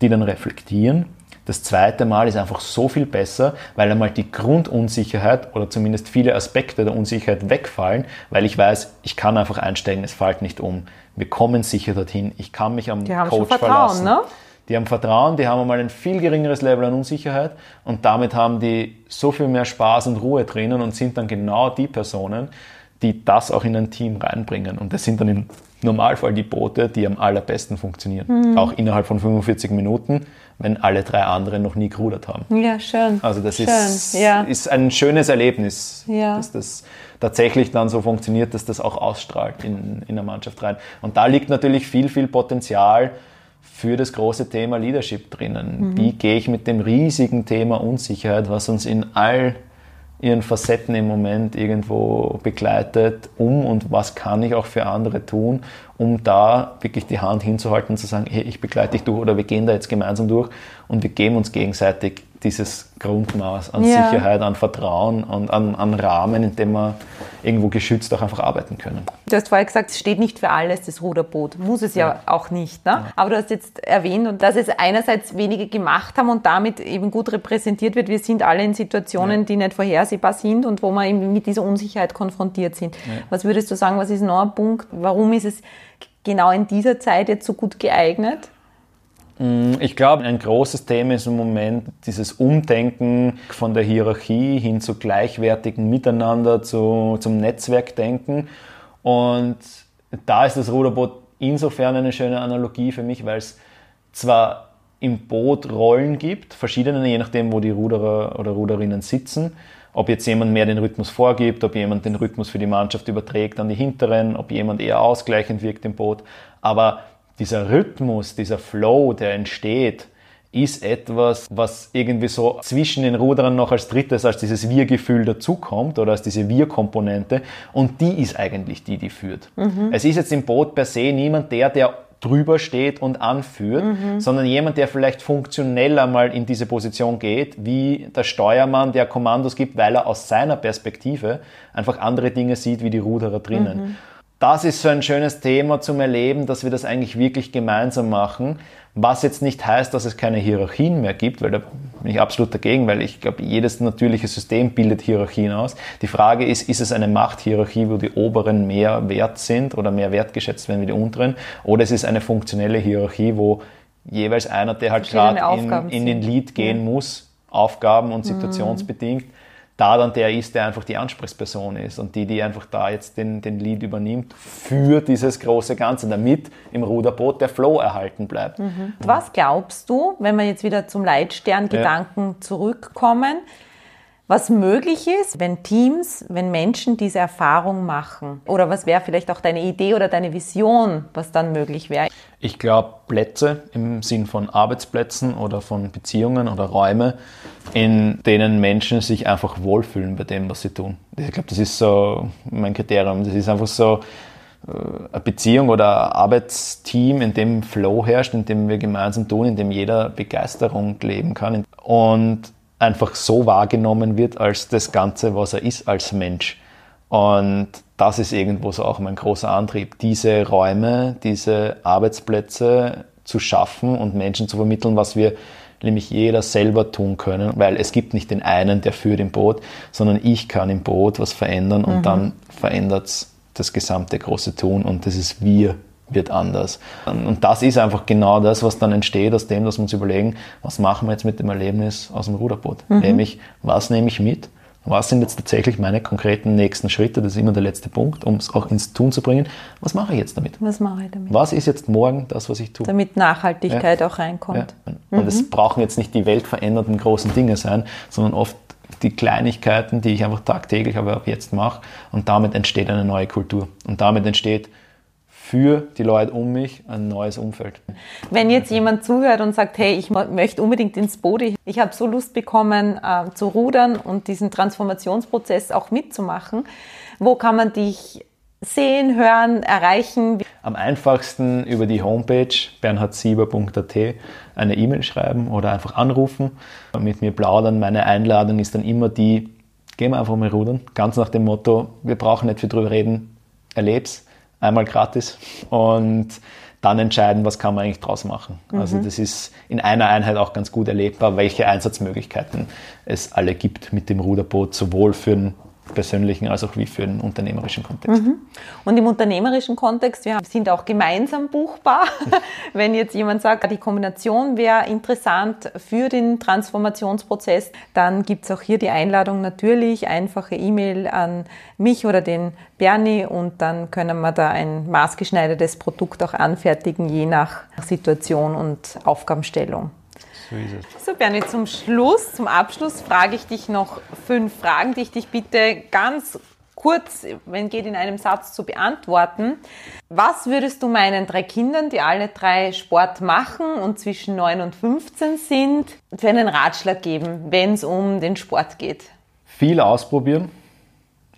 die dann reflektieren. Das zweite Mal ist einfach so viel besser, weil einmal die Grundunsicherheit oder zumindest viele Aspekte der Unsicherheit wegfallen, weil ich weiß, ich kann einfach einsteigen, es fällt nicht um. Wir kommen sicher dorthin. Ich kann mich am die haben Coach schon Vertrauen, verlassen. Ne? Die haben Vertrauen, die haben einmal ein viel geringeres Level an Unsicherheit und damit haben die so viel mehr Spaß und Ruhe drinnen und sind dann genau die Personen, die das auch in ein Team reinbringen. Und das sind dann im Normalfall die Boote, die am allerbesten funktionieren. Mhm. Auch innerhalb von 45 Minuten, wenn alle drei anderen noch nie gerudert haben. Ja, schön. Also das schön. Ist, ja. ist ein schönes Erlebnis, ja. dass das tatsächlich dann so funktioniert, dass das auch ausstrahlt in, in der Mannschaft rein. Und da liegt natürlich viel, viel Potenzial für das große Thema Leadership drinnen. Mhm. Wie gehe ich mit dem riesigen Thema Unsicherheit, was uns in all ihren Facetten im Moment irgendwo begleitet, um und was kann ich auch für andere tun, um da wirklich die Hand hinzuhalten und zu sagen, hey, ich begleite dich durch oder wir gehen da jetzt gemeinsam durch und wir geben uns gegenseitig dieses Grundmaß an ja. Sicherheit, an Vertrauen und an, an Rahmen, in dem wir irgendwo geschützt auch einfach arbeiten können. Du hast vorher gesagt, es steht nicht für alles das Ruderboot. Muss es ja, ja auch nicht. Ne? Ja. Aber du hast jetzt erwähnt, dass es einerseits wenige gemacht haben und damit eben gut repräsentiert wird. Wir sind alle in Situationen, die nicht vorhersehbar sind und wo wir eben mit dieser Unsicherheit konfrontiert sind. Was würdest du sagen, was ist noch ein Punkt? Warum ist es genau in dieser Zeit jetzt so gut geeignet? Mm, ich glaube, ein großes Thema ist im Moment dieses Umdenken von der Hierarchie hin zu gleichwertigen Miteinander, zu, zum Netzwerkdenken. Und da ist das Ruderboot insofern eine schöne Analogie für mich, weil es zwar im Boot Rollen gibt, verschiedene, je nachdem, wo die Ruderer oder Ruderinnen sitzen. Ob jetzt jemand mehr den Rhythmus vorgibt, ob jemand den Rhythmus für die Mannschaft überträgt an die Hinteren, ob jemand eher ausgleichend wirkt im Boot. Aber dieser Rhythmus, dieser Flow, der entsteht, ist etwas, was irgendwie so zwischen den Ruderern noch als drittes, als dieses Wir-Gefühl dazukommt oder als diese Wir-Komponente. Und die ist eigentlich die, die führt. Mhm. Es ist jetzt im Boot per se niemand der, der drüber steht und anführt, mhm. sondern jemand, der vielleicht funktionell einmal in diese Position geht, wie der Steuermann, der Kommandos gibt, weil er aus seiner Perspektive einfach andere Dinge sieht wie die Ruderer drinnen. Mhm das ist so ein schönes Thema zum Erleben, dass wir das eigentlich wirklich gemeinsam machen. Was jetzt nicht heißt, dass es keine Hierarchien mehr gibt, weil da bin ich absolut dagegen, weil ich glaube, jedes natürliche System bildet Hierarchien aus. Die Frage ist, ist es eine Machthierarchie, wo die oberen mehr wert sind oder mehr wertgeschätzt werden wie die unteren? Oder ist es eine funktionelle Hierarchie, wo jeweils einer, der halt gerade in, in, den Lead gehen muss, Aufgaben und mhm. situationsbedingt, da dann der ist, der einfach die Ansprechperson ist und die, die einfach da jetzt den, den Lead übernimmt für dieses große Ganze, damit im Ruderboot der Flow erhalten bleibt. Mhm. Was glaubst du, wenn wir jetzt wieder zum Leitstern-Gedanken ja. zurückkommen, was möglich ist, wenn Teams, wenn Menschen diese Erfahrung machen? Oder was wäre vielleicht auch deine Idee oder deine Vision, was dann möglich wäre? Ich glaube, Plätze im Sinn von Arbeitsplätzen oder von Beziehungen oder Räume, in denen Menschen sich einfach wohlfühlen bei dem, was sie tun. Ich glaube, das ist so mein Kriterium. Das ist einfach so äh, eine Beziehung oder ein Arbeitsteam, in dem Flow herrscht, in dem wir gemeinsam tun, in dem jeder Begeisterung leben kann. Und einfach so wahrgenommen wird als das Ganze, was er ist als Mensch. Und das ist irgendwo so auch mein großer Antrieb, diese Räume, diese Arbeitsplätze zu schaffen und Menschen zu vermitteln, was wir nämlich jeder selber tun können, weil es gibt nicht den einen, der führt im Boot, sondern ich kann im Boot was verändern und mhm. dann verändert es das gesamte große Tun und das ist wir wird anders. Und das ist einfach genau das, was dann entsteht aus dem, dass wir uns überlegen, was machen wir jetzt mit dem Erlebnis aus dem Ruderboot? Mhm. Nämlich, was nehme ich mit? Was sind jetzt tatsächlich meine konkreten nächsten Schritte? Das ist immer der letzte Punkt, um es auch ins Tun zu bringen. Was mache ich jetzt damit? Was mache ich damit? Was ist jetzt morgen das, was ich tue? Damit Nachhaltigkeit ja. auch reinkommt. Ja. Und mhm. es brauchen jetzt nicht die weltverändernden großen Dinge sein, sondern oft die Kleinigkeiten, die ich einfach tagtäglich aber ab jetzt mache. Und damit entsteht eine neue Kultur. Und damit entsteht für die Leute um mich ein neues Umfeld. Wenn jetzt jemand zuhört und sagt, hey, ich möchte unbedingt ins Boot, ich habe so Lust bekommen äh, zu rudern und diesen Transformationsprozess auch mitzumachen, wo kann man dich sehen, hören, erreichen? Am einfachsten über die Homepage bernhardsieber.at eine E-Mail schreiben oder einfach anrufen, mit mir plaudern. Meine Einladung ist dann immer die, gehen wir einfach mal rudern, ganz nach dem Motto, wir brauchen nicht viel drüber reden, erleb's einmal gratis und dann entscheiden, was kann man eigentlich draus machen. Also mhm. Also das ist in einer Einheit auch ganz gut erlebbar, welche Einsatzmöglichkeiten es alle gibt mit dem Ruderboot, sowohl für den persönlichen als auch wie für den unternehmerischen Kontext. Mhm. Und im unternehmerischen Kontext, wir sind auch gemeinsam buchbar. Wenn jetzt jemand sagt, die Kombination wäre interessant für den Transformationsprozess, dann gibt es auch hier die Einladung natürlich, einfache E-Mail an mich oder den Bernie und dann können wir da ein maßgeschneidertes Produkt auch anfertigen, je nach Situation und Aufgabenstellung. So ist es. So, Bernie, zum Schluss, zum Abschluss frage ich dich noch fünf Fragen, die ich dich bitte ganz kurz, wenn geht, in einem Satz zu beantworten. Was würdest du meinen drei Kindern, die alle drei Sport machen und zwischen 9 und 15 sind, für einen Ratschlag geben, wenn es um den Sport geht? Viel ausprobieren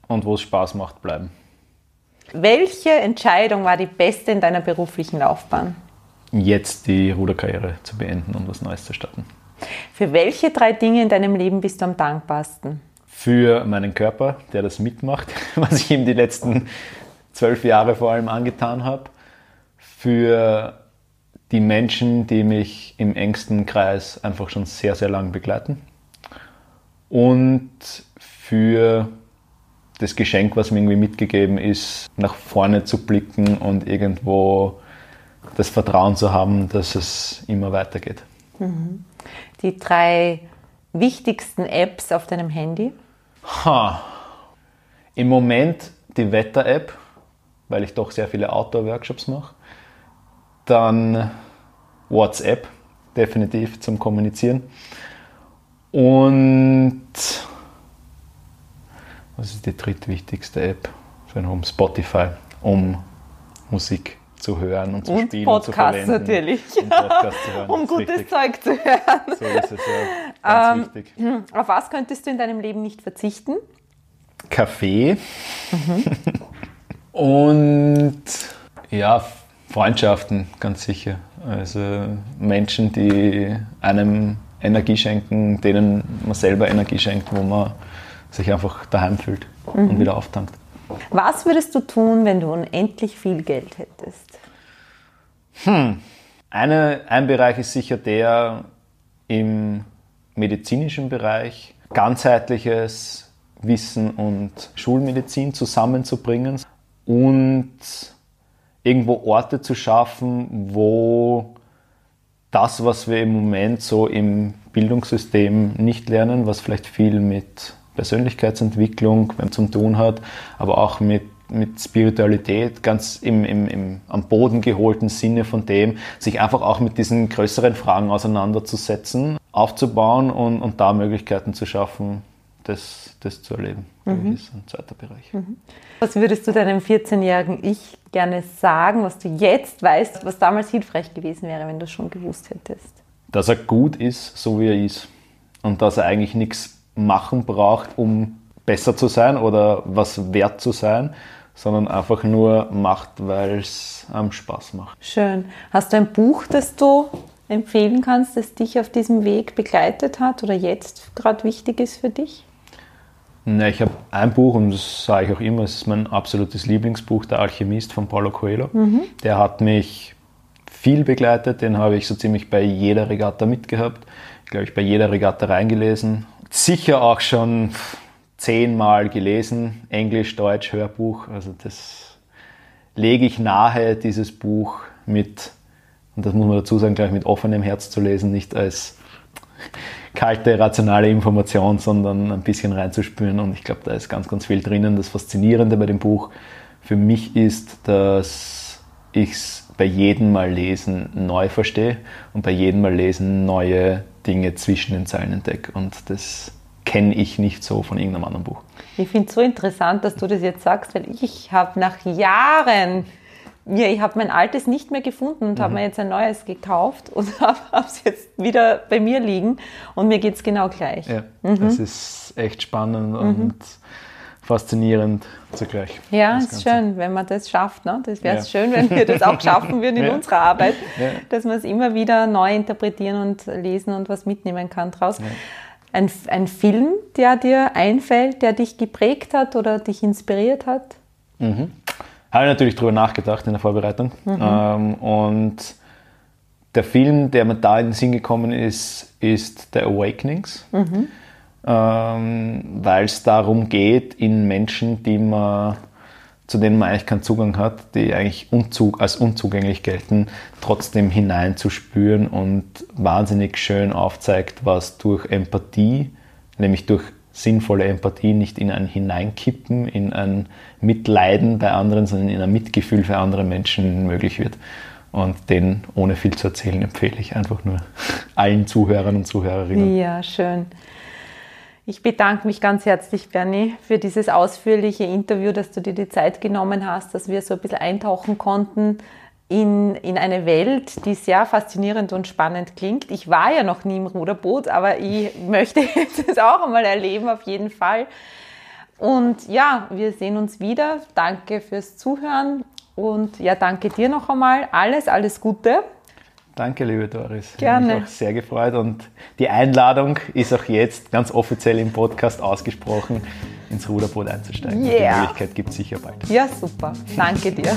und wo es Spaß macht, bleiben. Welche Entscheidung war die beste in deiner beruflichen Laufbahn? Jetzt die Ruderkarriere zu beenden und was Neues zu starten. Für welche drei Dinge in deinem Leben bist du am dankbarsten? Für meinen Körper, der das mitmacht, was ich ihm die letzten zwölf Jahre vor allem angetan habe. Für die Menschen, die mich im engsten Kreis einfach schon sehr, sehr lang begleiten. Und für das Geschenk, was mir irgendwie mitgegeben ist, nach vorne zu blicken und irgendwo das Vertrauen zu haben, dass es immer weitergeht. Mhm. Die drei wichtigsten Apps auf deinem Handy? Ha. Im Moment die Wetter-App, weil ich doch sehr viele Outdoor-Workshops mache. Dann WhatsApp, definitiv zum Kommunizieren. Und was ist die drittwichtigste App für einen Home? Spotify, um Musik zu hören und zu und spielen Podcast und zu verwenden. natürlich. Und Podcast zu hören. um gutes richtig. Zeug zu hören. So ist es ja. Ganz ähm, wichtig. Hm, auf was könntest du in deinem Leben nicht verzichten? Kaffee. Mhm. und ja, Freundschaften, ganz sicher. Also Menschen, die einem Energie schenken, denen man selber Energie schenkt, wo man sich einfach daheim fühlt mhm. und wieder auftankt. Was würdest du tun, wenn du unendlich viel Geld hättest? Hm. Eine, ein Bereich ist sicher der im medizinischen Bereich, ganzheitliches Wissen und Schulmedizin zusammenzubringen und irgendwo Orte zu schaffen, wo das, was wir im Moment so im Bildungssystem nicht lernen, was vielleicht viel mit Persönlichkeitsentwicklung zu tun hat, aber auch mit, mit Spiritualität, ganz im, im, im am Boden geholten Sinne von dem, sich einfach auch mit diesen größeren Fragen auseinanderzusetzen, aufzubauen und, und da Möglichkeiten zu schaffen, das, das zu erleben. Mhm. Das ist ein zweiter Bereich. Mhm. Was würdest du deinem 14-jährigen Ich gerne sagen, was du jetzt weißt, was damals hilfreich gewesen wäre, wenn du es schon gewusst hättest? Dass er gut ist, so wie er ist. Und dass er eigentlich nichts machen braucht, um besser zu sein oder was wert zu sein, sondern einfach nur macht, weil es am Spaß macht. Schön. Hast du ein Buch, das du empfehlen kannst, das dich auf diesem Weg begleitet hat oder jetzt gerade wichtig ist für dich? Na, ich habe ein Buch und das sage ich auch immer, es ist mein absolutes Lieblingsbuch, Der Alchemist von Paulo Coelho. Mhm. Der hat mich viel begleitet, den habe ich so ziemlich bei jeder Regatta mitgehabt, glaube ich, bei jeder Regatta reingelesen sicher auch schon zehnmal gelesen, Englisch, Deutsch, Hörbuch. Also das lege ich nahe, dieses Buch mit, und das muss man dazu sagen, gleich mit offenem Herz zu lesen, nicht als kalte, rationale Information, sondern ein bisschen reinzuspüren. Und ich glaube, da ist ganz, ganz viel drinnen. Das Faszinierende bei dem Buch für mich ist, dass ich es bei jedem Mal lesen neu verstehe und bei jedem Mal lesen neue Dinge zwischen den Zeilen entdecke. Und das kenne ich nicht so von irgendeinem anderen Buch. Ich finde es so interessant, dass du das jetzt sagst, weil ich habe nach Jahren ja, ich habe mein altes nicht mehr gefunden und mhm. habe mir jetzt ein neues gekauft und habe es jetzt wieder bei mir liegen und mir geht es genau gleich. Ja, mhm. das ist echt spannend mhm. Faszinierend zugleich. Ja, es ist schön, wenn man das schafft. Ne? Das wäre ja. schön, wenn wir das auch schaffen würden in ja. unserer Arbeit, ja. dass man es immer wieder neu interpretieren und lesen und was mitnehmen kann draus. Ein, ein Film, der dir einfällt, der dich geprägt hat oder dich inspiriert hat? Mhm. Habe ich natürlich darüber nachgedacht in der Vorbereitung. Mhm. Ähm, und der Film, der mir da in den Sinn gekommen ist, ist The Awakenings. Mhm ähm, weil es darum geht, in Menschen, die man, zu denen man eigentlich keinen Zugang hat, die eigentlich unzug, als unzugänglich gelten, trotzdem hineinzuspüren und wahnsinnig schön aufzeigt, was durch Empathie, nämlich durch sinnvolle Empathie, nicht in ein Hineinkippen, in ein Mitleiden bei anderen, sondern in ein Mitgefühl für andere Menschen möglich wird. Und den, ohne viel zu erzählen, empfehle ich einfach nur allen Zuhörern und Zuhörerinnen. Ja, schön. Ich bedanke mich ganz herzlich, Bernie, für dieses ausführliche Interview, dass du dir die Zeit genommen hast, dass wir so ein bisschen eintauchen konnten in, in eine Welt, die sehr faszinierend und spannend klingt. Ich war ja noch nie im Ruderboot, aber ich möchte das auch einmal erleben, auf jeden Fall. Und ja, wir sehen uns wieder. Danke fürs Zuhören und ja, danke dir noch einmal. Alles, alles Gute. Danke, liebe Doris. Gerne. Ich habe mich auch sehr gefreut und die Einladung ist auch jetzt ganz offiziell im Podcast ausgesprochen, ins Ruderboot einzusteigen. Yeah. Die Möglichkeit gibt es sicher bald. Ja, super. Danke dir.